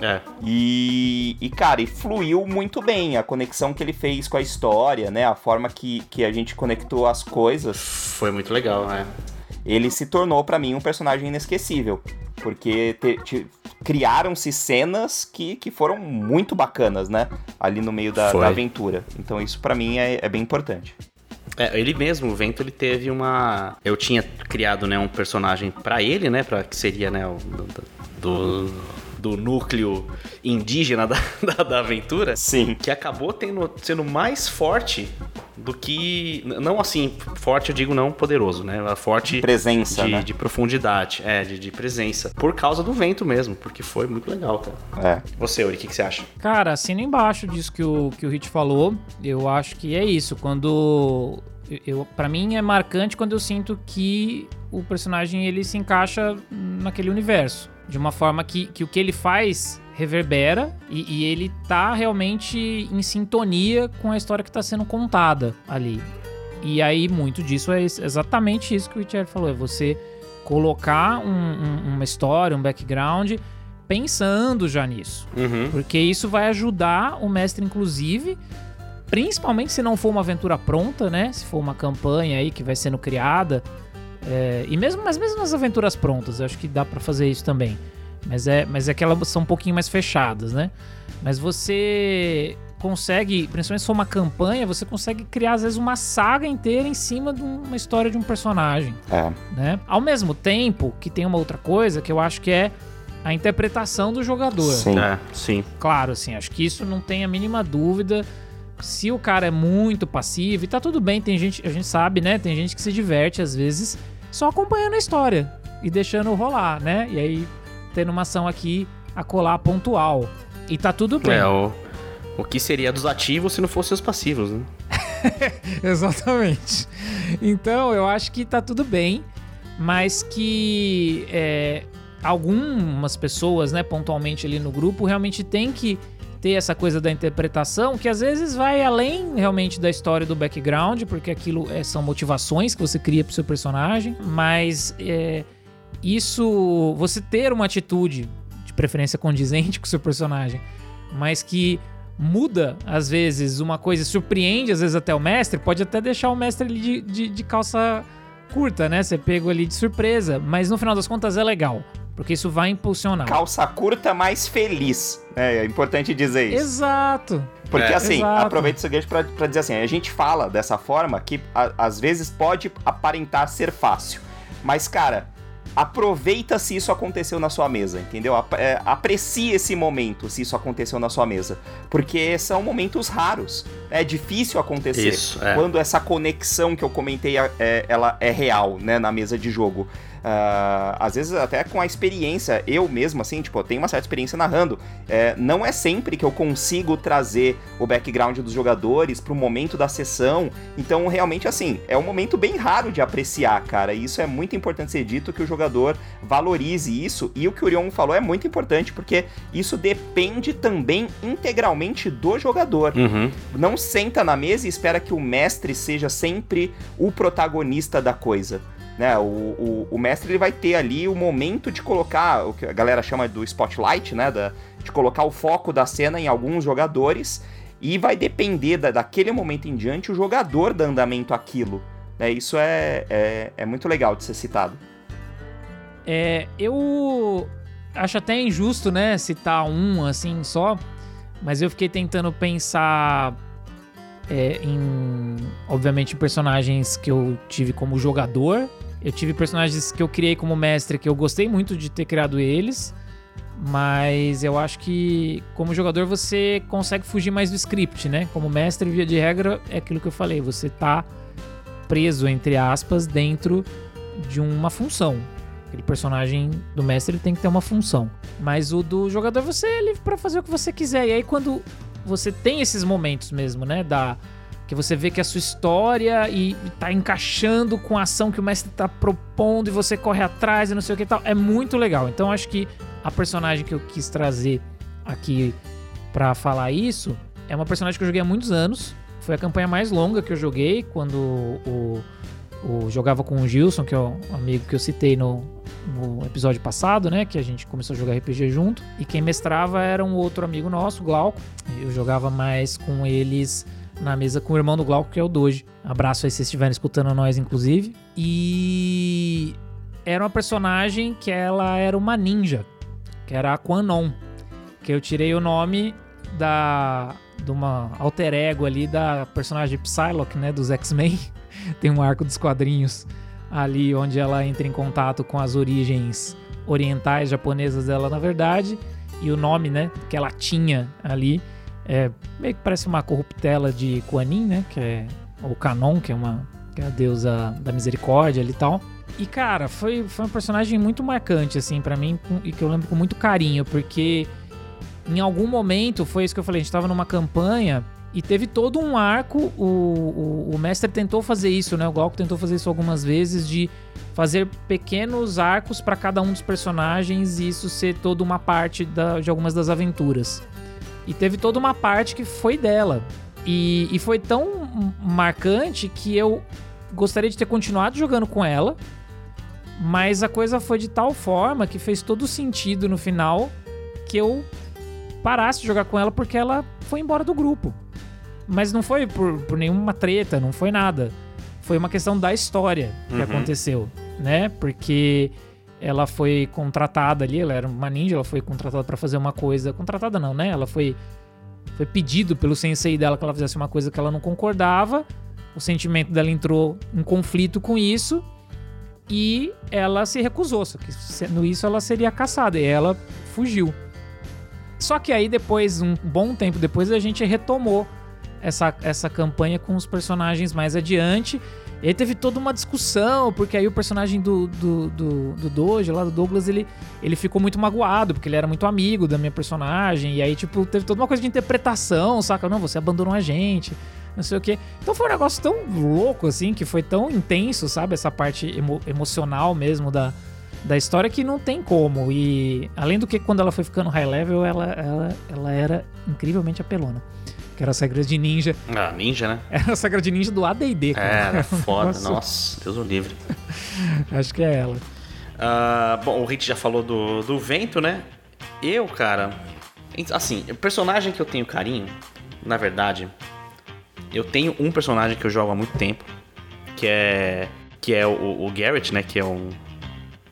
É. E, e, cara, e fluiu muito bem a conexão que ele fez com a história, né? A forma que, que a gente conectou as coisas. Foi muito legal, né? Ele se tornou pra mim um personagem inesquecível. Porque criaram-se cenas que, que foram muito bacanas, né? Ali no meio da, da aventura. Então isso pra mim é, é bem importante. É, ele mesmo, o Vento, ele teve uma. Eu tinha criado, né, um personagem pra ele, né? Pra, que seria, né, o. Do. do- do núcleo indígena da, da, da aventura. Sim. Que acabou tendo, sendo mais forte do que. Não assim, forte eu digo não poderoso, né? Forte Presença, de, né? de profundidade, é, de, de presença. Por causa do vento mesmo, porque foi muito legal, cara. É. Você, Uri, o que, que você acha? Cara, assina embaixo disso que o, que o Hit falou. Eu acho que é isso. Quando. Eu, para mim é marcante quando eu sinto que o personagem ele se encaixa naquele universo. De uma forma que, que o que ele faz reverbera e, e ele tá realmente em sintonia com a história que tá sendo contada ali. E aí, muito disso é ex- exatamente isso que o Richard falou: é você colocar um- um- uma história, um background, pensando já nisso. Uhum. Porque isso vai ajudar o mestre, inclusive, principalmente se não for uma aventura pronta, né? Se for uma campanha aí que vai sendo criada. É, e mesmo, mas mesmo nas aventuras prontas, eu acho que dá pra fazer isso também. Mas é, mas é que elas são um pouquinho mais fechadas, né? Mas você consegue, principalmente se for uma campanha, você consegue criar às vezes uma saga inteira em cima de uma história de um personagem, É. né? Ao mesmo tempo que tem uma outra coisa que eu acho que é a interpretação do jogador. Sim. É, sim. Claro, assim, acho que isso não tem a mínima dúvida. Se o cara é muito passivo, e tá tudo bem, tem gente, a gente sabe, né? Tem gente que se diverte às vezes só acompanhando a história e deixando rolar, né? E aí tendo uma ação aqui a colar pontual. E tá tudo bem. É, o, o que seria dos ativos se não fossem os passivos, né? Exatamente. Então, eu acho que tá tudo bem, mas que é, algumas pessoas, né, pontualmente ali no grupo, realmente tem que ter essa coisa da interpretação que às vezes vai além realmente da história do background, porque aquilo é, são motivações que você cria pro seu personagem, mas é, isso, você ter uma atitude, de preferência condizente com o seu personagem, mas que muda, às vezes, uma coisa, surpreende, às vezes, até o mestre, pode até deixar o mestre ali de, de, de calça curta, né? Você pegou ali de surpresa, mas no final das contas é legal, porque isso vai impulsionar. Calça curta, mais feliz. É, é importante dizer isso. Exato. Porque É. assim, Exato. aproveita esse gancho pra, pra dizer assim, a gente fala dessa forma que a- às vezes pode aparentar ser fácil. Mas, cara, aproveita se isso aconteceu na sua mesa, entendeu? É, aprecie esse momento se isso aconteceu na sua mesa. Porque são momentos raros. É difícil acontecer. Isso, é. Quando essa conexão que eu comentei, é, ela é real, né, na mesa de jogo. Ah, às vezes até com a experiência, eu mesmo, assim, tipo, eu tenho uma certa experiência narrando. É, não é sempre que eu consigo trazer o background dos jogadores pro momento da sessão. Então, realmente, assim, é um momento bem raro de apreciar, cara. E isso é muito importante ser dito, que o jogador valorize isso. E o que o Orion falou é muito importante, porque isso depende também integralmente do jogador Uhum. não senta na mesa e espera que o mestre seja sempre o protagonista da coisa. Né? O, o, o mestre ele vai ter ali o momento de colocar o que a galera chama do spotlight, né? Da, de colocar o foco da cena em alguns jogadores e vai depender da, daquele momento em diante o jogador dar andamento àquilo. Né? Isso é, é, é muito legal de ser citado. É, eu acho até injusto, né, citar um assim só, mas eu fiquei tentando pensar é, em, obviamente, personagens que eu tive como jogador. Eu tive personagens que eu criei como mestre que eu gostei muito de ter criado eles, mas eu acho que como jogador você consegue fugir mais do script, né? Como mestre, via de regra, é aquilo que eu falei, você tá preso, entre aspas, dentro de uma função. Aquele personagem do mestre ele tem que ter uma função. Mas o do jogador você é livre pra fazer o que você quiser. E aí quando você tem esses momentos mesmo, né, da que você vê que a sua história e tá encaixando com a ação que o mestre tá propondo e você corre atrás e não sei o que e tal, é muito legal. Então acho que a personagem que eu quis trazer aqui pra falar isso é uma personagem que eu joguei há muitos anos. Foi a campanha mais longa que eu joguei quando o, o jogava com o Gilson, que é o amigo que eu citei no, no episódio passado, né? Que a gente começou a jogar RPG junto. E quem mestrava era um outro amigo nosso, Glauco. Eu jogava mais com eles na mesa com o irmão do Glauco, que é o Doji. Abraço aí se estiverem escutando nós, inclusive. E era uma personagem que ela era uma ninja, que era a Quanon. Que eu tirei o nome da de uma alter ego ali da personagem Psylocke, né, dos X-Men. Tem um arco dos quadrinhos ali onde ela entra em contato com as origens orientais japonesas dela, na verdade, e o nome, né, que ela tinha ali é meio que parece uma corruptela de Kuan Yin, né, que é o Kanon, que é uma que é a deusa da misericórdia e tal. E cara, foi, foi um personagem muito marcante assim pra mim e que eu lembro com muito carinho, porque em algum momento, foi isso que eu falei, a gente tava numa campanha e teve todo um arco, o, o, o mestre tentou fazer isso, né? O Glauco tentou fazer isso algumas vezes, de fazer pequenos arcos pra cada um dos personagens e isso ser toda uma parte da- de algumas das aventuras. E teve toda uma parte que foi dela. E, e foi tão marcante que eu gostaria de ter continuado jogando com ela, mas a coisa foi de tal forma que fez todo sentido no final que eu parasse de jogar com ela porque ela foi embora do grupo. Mas não foi por, por nenhuma treta, não foi nada. Foi uma questão da história que Uhum. aconteceu, né? Porque ela foi contratada ali, ela era uma ninja, ela foi contratada para fazer uma coisa. Contratada não, né? Ela foi, foi pedido pelo sensei dela que ela fizesse uma coisa que ela não concordava. O sentimento dela entrou em conflito com isso e ela se recusou. Só que sendo isso, ela seria caçada e ela fugiu. Só que aí depois, um bom tempo depois, a gente retomou essa, essa campanha com os personagens mais adiante. E aí teve toda uma discussão, porque aí o personagem do, do, do, do Doge, lá do Douglas, ele, ele ficou muito magoado, porque ele era muito amigo da minha personagem. E aí, tipo, teve toda uma coisa de interpretação, saca? Não, você abandonou a gente, não sei o quê. Então foi um negócio tão louco, assim, que foi tão intenso, sabe? Essa parte emo emocional mesmo da, da história que não tem como. E além do que, quando ela foi ficando high level, ela, ela, ela era incrivelmente apelona que era as regras de ninja. Ah, ninja, né? Era as regras de ninja do AD&D, cara. É, foda. nossa. nossa, Deus o livre. Acho que é ela. Uh, bom, o Rich já falou do, do vento, né? Eu, cara... Assim, o personagem que eu tenho carinho, na verdade... Eu tenho um personagem que eu jogo há muito tempo, que é... Que é o, o Garrett, né? Que é um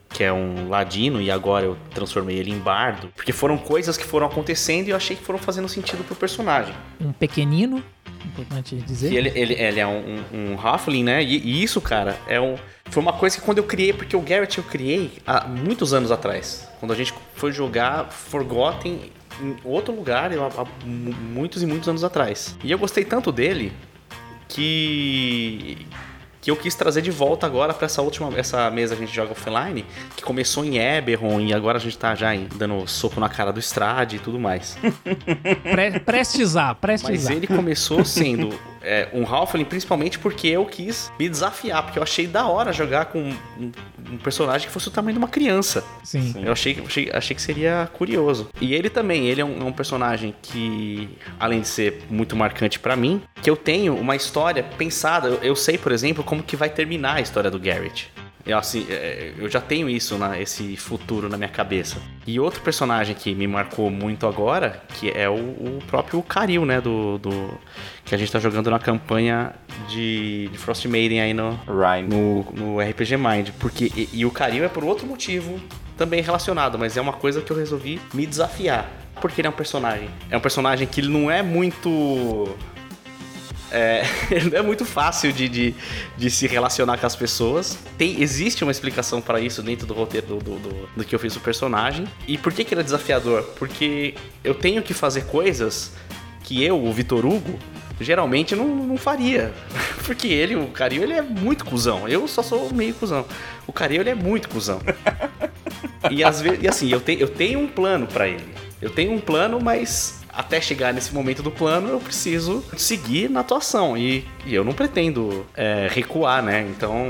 que é um ladino, e agora eu transformei ele em bardo. Porque foram coisas que foram acontecendo e eu achei que foram fazendo sentido pro personagem. Um pequenino, importante dizer. E ele, ele, ele é um, um, um Halfling, né? E, e, isso, cara, é um, foi uma coisa que quando eu criei, porque o Garrett eu criei há muitos anos atrás. Quando a gente foi jogar Forgotten em outro lugar, há muitos e muitos anos atrás. E eu gostei tanto dele que que eu quis trazer de volta agora para essa última essa mesa que a gente joga offline, que começou em Eberron e agora a gente tá já dando soco na cara do Strade e tudo mais. Pre prestizar, prestizar. Mas ele começou sendo é, um Halfling principalmente porque eu quis me desafiar, porque eu achei da hora jogar com um, um personagem que fosse o tamanho de uma criança. Sim. Eu achei, achei, achei que seria curioso. E ele também, ele é um, é um personagem que, além de ser muito marcante para mim, que eu tenho uma história pensada. Eu, eu sei, por exemplo, como que vai terminar a história do Garrett. Eu, assim, é, eu já tenho isso, na, esse futuro na minha cabeça. E outro personagem que me marcou muito agora, que é o, o próprio Karil, né? Do, do, que a gente tá jogando na campanha de, de Frost Maiden aí no, no, no, RPG Mind. Porque, e, e o Karil é por outro motivo também relacionado, mas é uma coisa que eu resolvi me desafiar. Porque ele é um personagem. É um personagem que ele não é muito é, é muito fácil de, de, de, se relacionar com as pessoas. Tem, existe uma explicação para isso dentro do roteiro do, do, do, que eu fiz o personagem. E por que, que ele é desafiador? Porque eu tenho que fazer coisas que eu, o Vitor Hugo, geralmente não, não faria. Porque ele, o Cario, ele é muito cuzão. Eu só sou meio cuzão. O Cario, ele é muito cuzão. E, às vezes, e assim, eu, te, eu tenho um plano para ele. Eu tenho um plano, mas até chegar nesse momento do plano, eu preciso seguir na atuação. E, e eu não pretendo é, recuar, né? Então.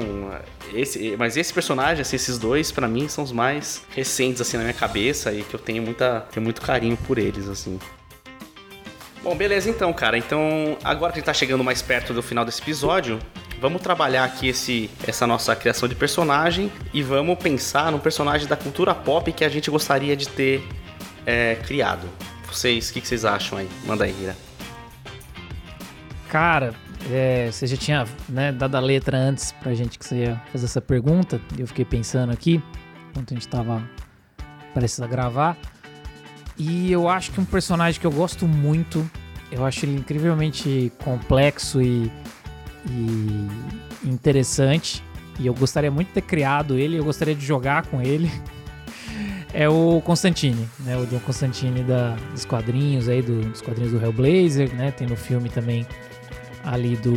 Esse, mas esse personagem, assim, esses dois, para mim, são os mais recentes, assim, na minha cabeça e que eu tenho, muita, tenho muito carinho por eles, assim. Bom, beleza então, cara. Então, agora que a gente tá chegando mais perto do final desse episódio, vamos trabalhar aqui esse, essa nossa criação de personagem e vamos pensar no personagem da cultura pop que a gente gostaria de ter é, criado. Vocês, o que, que, vocês acham aí? Manda aí, Ira. Cara, é, você já tinha né, dado a letra antes pra gente que você ia fazer essa pergunta. Eu fiquei pensando aqui, enquanto a gente tava prestes a gravar. E eu acho que um personagem que eu gosto muito, eu acho ele incrivelmente complexo e, e interessante. E eu gostaria muito de ter criado ele, eu gostaria de jogar com ele. É o Constantine, né? O John Constantine da, dos quadrinhos aí, do, dos quadrinhos do Hellblazer, né? Tem no filme também ali do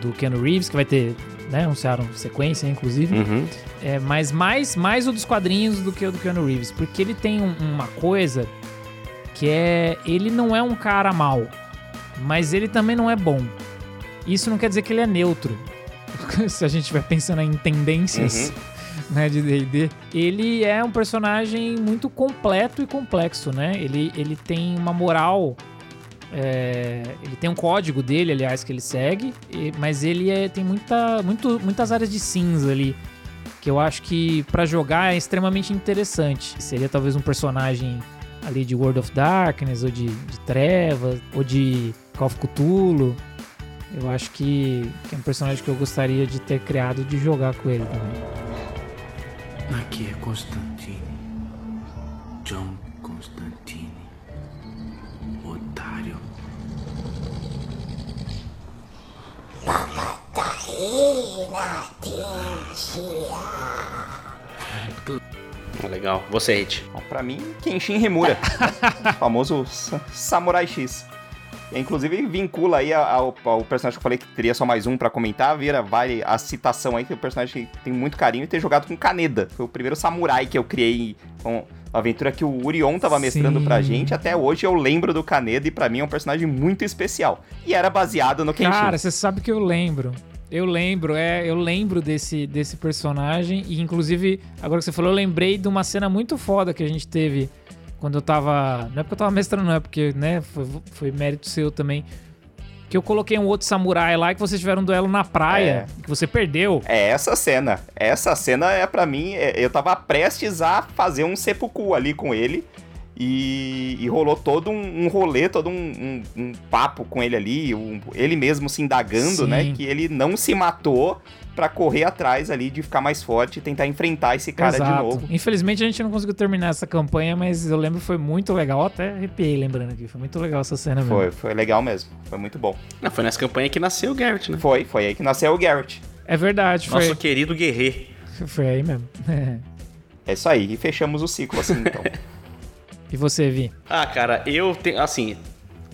do Keanu Reeves, que vai ter, né? Anunciaram sequência, inclusive. Uhum. É, mas mais, mais o dos quadrinhos do que o do Keanu Reeves, porque ele tem um, uma coisa que é... Ele não é um cara mal, mas ele também não é bom. Isso não quer dizer que ele é neutro. Se a gente estiver pensando em tendências... Uhum né, de D&D, ele é um personagem muito completo e complexo, né? Ele, ele tem uma moral, é, ele tem um código dele, aliás, que ele segue, e, mas ele é, tem muita, muito, muitas áreas de cinza ali, que eu acho que para jogar é extremamente interessante. Seria talvez um personagem ali de World of Darkness, ou de, de Trevas, ou de Call of Cthulhu. Eu acho que, que é um personagem que eu gostaria de ter criado de jogar com ele também. Aqui é Constantine. John Constantine. Otário. Ah, Legal. Você, Hit. Pra mim, Kenshin Himura. o famoso sa- Samurai X. Inclusive, vincula aí ao, ao personagem que eu falei que teria só mais um pra comentar, vira, vale a citação aí, que o personagem que tem muito carinho e ter jogado com Kaneda. Foi o primeiro samurai que eu criei com a aventura que o Urion tava mestrando Sim. pra gente. Até hoje eu lembro do Kaneda e pra mim é um personagem muito especial. E era baseado no Kenshin. Cara, você sabe que eu lembro. Eu lembro, é, eu lembro desse, desse personagem. E inclusive, agora que você falou, eu lembrei de uma cena muito foda que a gente teve quando eu tava. Não é porque eu tava mestrando, não, é porque, né, foi, foi mérito seu também. Que eu coloquei um outro samurai lá e que vocês tiveram um duelo na praia. Que você perdeu. É essa cena. Essa cena é pra mim. é- eu tava prestes a fazer um seppuku ali com ele. E, e rolou todo um, um rolê, todo um, um- um papo com ele ali, um- ele mesmo se indagando, Sim. né? Que ele não se matou pra correr atrás ali de ficar mais forte e tentar enfrentar esse cara de Exato. novo. Infelizmente a gente não conseguiu terminar essa campanha, mas eu lembro que foi muito legal. Até arrepiei lembrando aqui. Foi muito legal essa cena mesmo. Foi, foi legal mesmo. Foi muito bom. Não, foi nessa campanha que nasceu o Garrett, né? Foi, foi aí que nasceu o Garrett. É verdade, foi, Nosso querido guerreiro. foi aí mesmo. É isso aí. E fechamos o ciclo assim, então. E você, Vi? Ah, cara, eu tenho. Assim,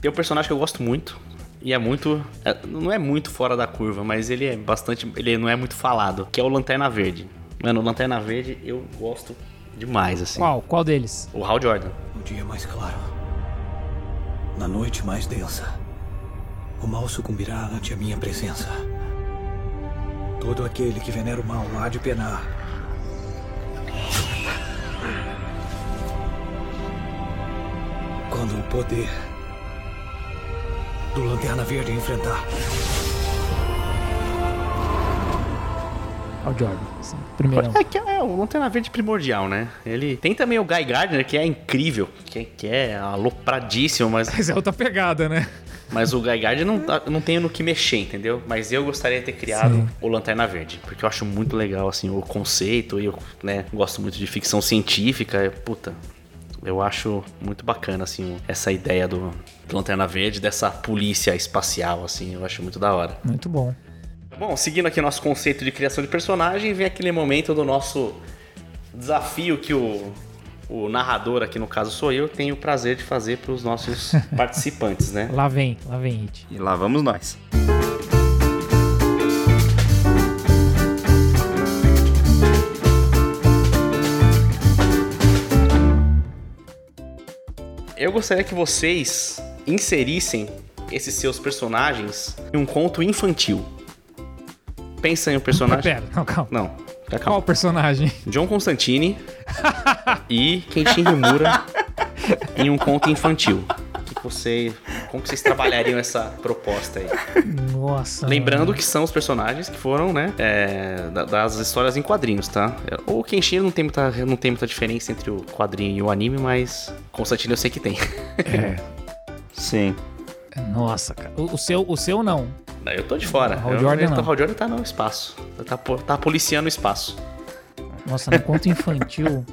tem um personagem que eu gosto muito. E é muito. é, não é muito fora da curva, mas ele é bastante. Ele não é muito falado. Que é o Lanterna Verde. Mano, o Lanterna Verde eu gosto demais, assim. Qual? Qual deles? O Hal Jordan. No dia mais claro, na noite mais densa, o mal sucumbirá ante a minha presença. Todo aquele que venera o mal há de penar. Quando o poder do Lanterna Verde enfrentar. Ao Jordan. Sim, primeirão. É que é o Lanterna Verde primordial, né? Ele tem também o Guy Gardner, que é incrível, que, que é alopradíssimo, mas, Mas é outra pegada, né? mas o Guy Gardner não, tá- não tem no que mexer, entendeu? Mas eu gostaria de ter criado Sim. o Lanterna Verde, porque eu acho muito legal, assim, o conceito, e eu né, gosto muito de ficção científica, puta... Eu acho muito bacana, assim, essa ideia do Lanterna Verde, dessa polícia espacial, assim, eu acho muito da hora. Muito bom. Bom, seguindo aqui nosso conceito de criação de personagem, vem aquele momento do nosso desafio que o, o narrador, aqui no caso sou eu, tem o prazer de fazer para os nossos participantes, né? Lá vem, lá vem, It. E lá vamos nós. Eu gostaria que vocês inserissem esses seus personagens em um conto infantil. Pensa em um personagem. Pera, calma, calma. Não, tá Qual calma. o personagem? John Constantine e Kenshin Himura em um conto infantil. Você, como que vocês trabalhariam essa proposta aí? Nossa. Lembrando que são os personagens que foram, né, é, da- das histórias em quadrinhos, tá? O Kenshin não tem, muita, não tem muita diferença entre o quadrinho e o anime, mas Constantine eu sei que tem. Sim. mano. Nossa, cara. O, o seu, o seu não. Eu tô de fora. O Hal Jordan não. O Hal Jordan tá no espaço. Tá, tá policiando o espaço. Nossa, no conto infantil.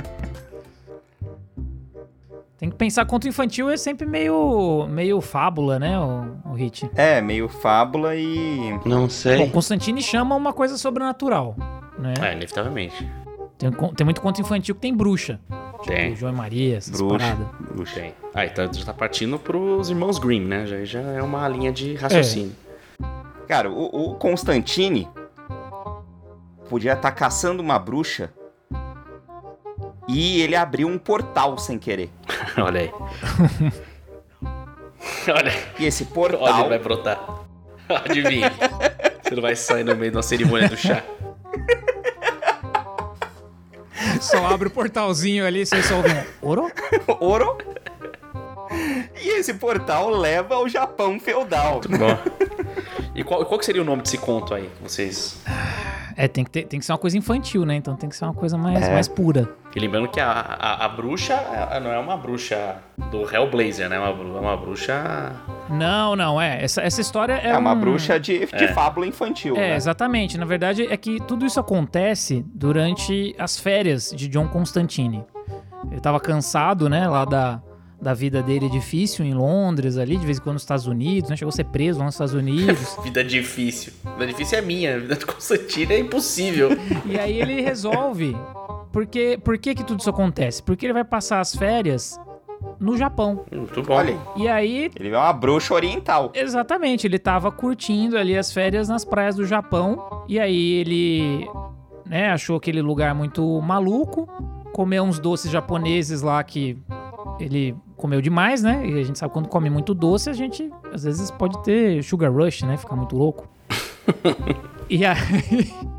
Tem que pensar, conto infantil é sempre meio, meio fábula, né, o, o Hit? É, meio fábula e. Não sei. Bom, Constantine chama uma coisa sobrenatural, né? É, inevitavelmente. Tem, tem muito conto infantil que tem bruxa. Tem. Tipo, João e Maria, essas Bruxa. paradas. Tem. Ah, então já tá partindo pros irmãos Grimm, né? Já, já é uma linha de raciocínio. Cara, o, o Constantine podia estar caçando uma bruxa e ele abriu um portal sem querer. Olha aí. Olha, E esse olha, portal. ele vai brotar. Adivinha. Você não vai sair no meio de uma cerimônia do chá. Só abre o portalzinho ali e você só ouve um ouro? ouro. E esse portal leva ao Japão feudal. Bom. E qual, qual que seria o nome desse conto aí? Vocês. É, tem que, ter- tem que ser uma coisa infantil, né? Então tem que ser uma coisa mais, É. mais pura. E lembrando que a, a, a bruxa não é uma bruxa do Hellblazer, né? É uma, é uma bruxa. Não, não, é. Essa, essa história é. É, uma um- bruxa de, de É. fábula infantil, É, né? exatamente. Na verdade, é que tudo isso acontece durante as férias de John Constantine. Ele tava cansado, né, lá da, da vida dele difícil em Londres, ali, de vez em quando nos Estados Unidos, né? Chegou a ser preso lá nos Estados Unidos. Vida difícil. Vida difícil é minha. A vida do Constantino é impossível. e aí ele resolve. Porque, por que que tudo isso acontece? Porque ele vai passar as férias no Japão. Muito bom. Olha. E aí, Ele é uma bruxa oriental. Exatamente, ele tava curtindo ali as férias nas praias do Japão. E aí ele, né, achou aquele lugar muito maluco, comeu uns doces japoneses lá que ele comeu demais, né? E a gente sabe quando come muito doce, a gente às vezes pode ter sugar rush, né? Ficar muito louco. e aí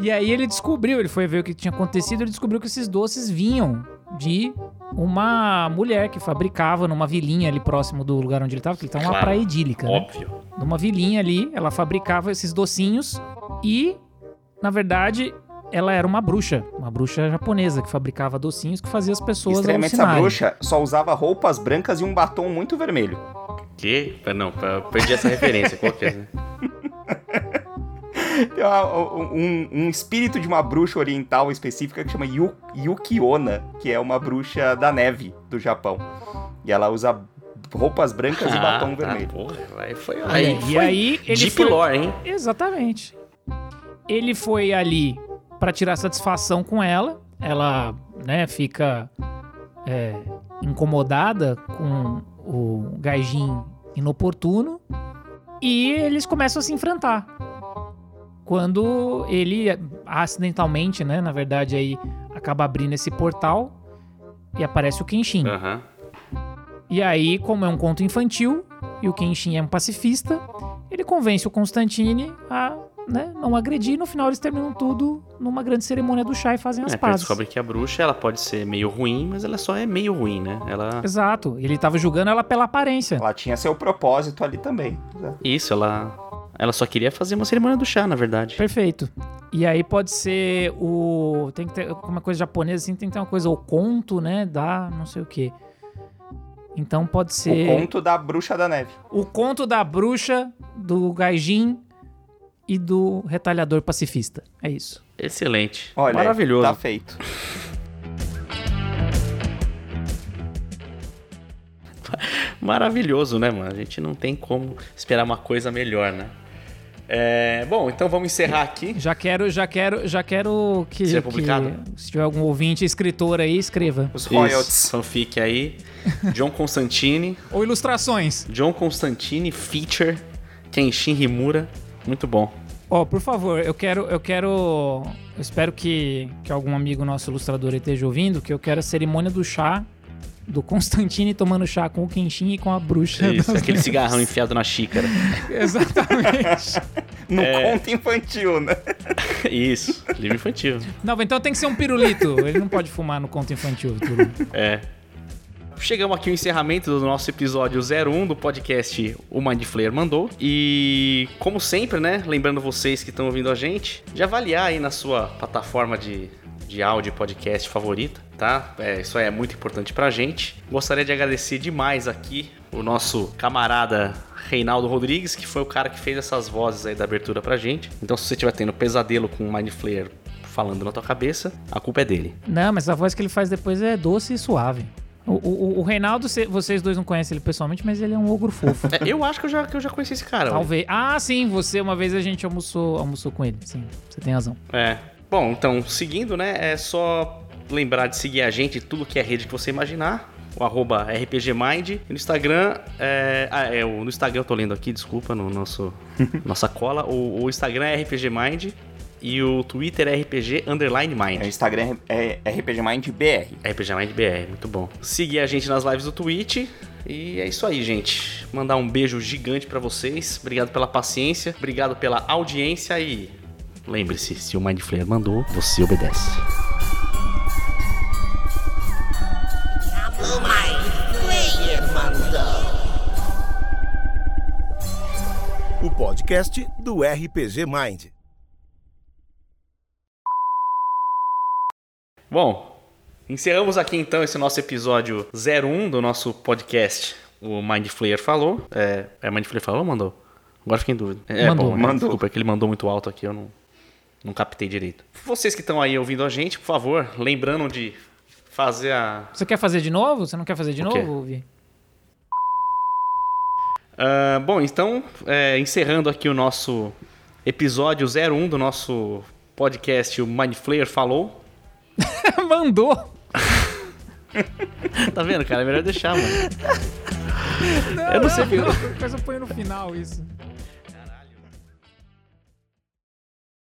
E aí ele descobriu, ele foi ver o que tinha acontecido, ele descobriu que esses doces vinham de uma mulher que fabricava numa vilinha ali próximo do lugar onde ele tava, que ele tava numa Claro. praia idílica, né? Óbvio. numa vilinha ali, ela fabricava esses docinhos e, na verdade, ela era uma bruxa, uma bruxa japonesa que fabricava docinhos que fazia as pessoas Extremamente essa bruxa só usava roupas brancas e um batom muito vermelho. Que? Não, eu perdi essa referência. Qual que é? né? Tem uma- um, um espírito de uma bruxa oriental específica que chama Yu, Yukiona, que é uma bruxa da neve do Japão. E ela usa roupas brancas e batom tá, vermelho. porra, aí foi. Aí e foi aí ele Deep foi... lore, hein? Exatamente. Ele foi ali pra tirar satisfação com ela. Ela, né, fica é, incomodada com o Gaijin inoportuno e eles começam a se enfrentar. Quando ele acidentalmente, né, na verdade aí acaba abrindo esse portal e aparece o Kenshin. Aham. E aí, como é um conto infantil e o Kenshin é um pacifista, ele convence o Constantine a né, não agredir e no final eles terminam tudo numa grande cerimônia do chá e fazem as É, pazes. descobre que a bruxa ela pode ser meio ruim, mas ela só é meio ruim, né? Ela. Exato, ele tava julgando ela pela aparência. Ela tinha seu propósito ali também. Isso, ela. Ela só queria fazer uma cerimônia do chá, na verdade. Perfeito. E aí pode ser o. Tem que ter uma coisa japonesa assim, tem que ter uma coisa, o conto, né? Da não sei o quê. Então pode ser. O conto da bruxa da neve. O conto da bruxa, do Gaijin e do retalhador pacifista. É isso. Excelente. Olha, Maravilhoso. tá feito. Maravilhoso, né, mano? A gente não tem como esperar uma coisa melhor, né? É, bom, então vamos encerrar aqui. Já quero, já quero, já quero que, Ser publicado? que se tiver algum ouvinte escritor aí, escreva. Os Isso, royalties. fanfic aí. John Constantine. Ou ilustrações. John Constantine feature Kenshin Himura. Muito bom. Ó, por favor, eu quero, eu quero, eu espero que, que algum amigo nosso ilustrador esteja ouvindo, que eu quero a cerimônia do chá do Constantine tomando chá com o Kenshin e com a bruxa. Isso, aquele neves. cigarrão enfiado na xícara. Exatamente. No É. conto infantil, né? Isso, livro infantil. Não, então tem que ser um pirulito. Ele não pode fumar no conto infantil, Turu. É. Chegamos aqui ao encerramento do nosso episódio 01 do podcast O Mind Flayer Mandou. E, como sempre, né? Lembrando vocês que estão ouvindo a gente, de avaliar aí na sua plataforma de, de áudio podcast favorita, tá? É, isso é muito importante pra gente. Gostaria de agradecer demais aqui o nosso camarada Reinaldo Rodrigues, que foi o cara que fez essas vozes aí da abertura pra gente. Então, se você estiver tendo pesadelo com o Mind Flayer falando na tua cabeça, a culpa é dele. Não, mas a voz que ele faz depois é doce e suave. O, o, o Reinaldo, cê- vocês dois não conhecem ele pessoalmente, mas ele é um ogro fofo. É, eu acho que eu já, que eu já conheci esse cara. Talvez. Ah, sim, você, uma vez a gente almoçou, almoçou com ele. Sim, você tem razão. É. Bom, então, seguindo, né? É só lembrar de seguir a gente em tudo que é rede que você imaginar. O arroba RPGmind. E no Instagram. É, ah, é, o- no Instagram eu tô lendo aqui, desculpa, no nosso nossa cola. O, o Instagram é RPGmind e o Twitter é RPG Underline Mind. O Instagram é RPG Mind BR. RPG Mind BR, muito bom. Seguir a gente nas lives do Twitch. E é isso aí, gente. Mandar um beijo gigante pra vocês. Obrigado pela paciência, obrigado pela audiência e lembre-se, se o Mind Flayer mandou, você obedece. O podcast do RPG Mind. Bom, encerramos aqui então esse nosso episódio 01 do nosso podcast. O Mind Flayer falou. É, é Mind Flayer falou ou mandou? Agora fiquei em dúvida. É, Mandou. bom, Mandou. Desculpa, é que ele mandou muito alto aqui, eu não, não captei direito. Vocês que estão aí ouvindo a gente, por favor, lembrando de fazer a. Você quer fazer de novo? Você não quer fazer de novo, Vi? Ah, bom, então, é, encerrando aqui o nosso episódio 01 do nosso podcast, o Mind Flayer falou. Mandou. Tá vendo, cara? É melhor deixar, mano. Eu não sei. Depois eu ponho no final isso.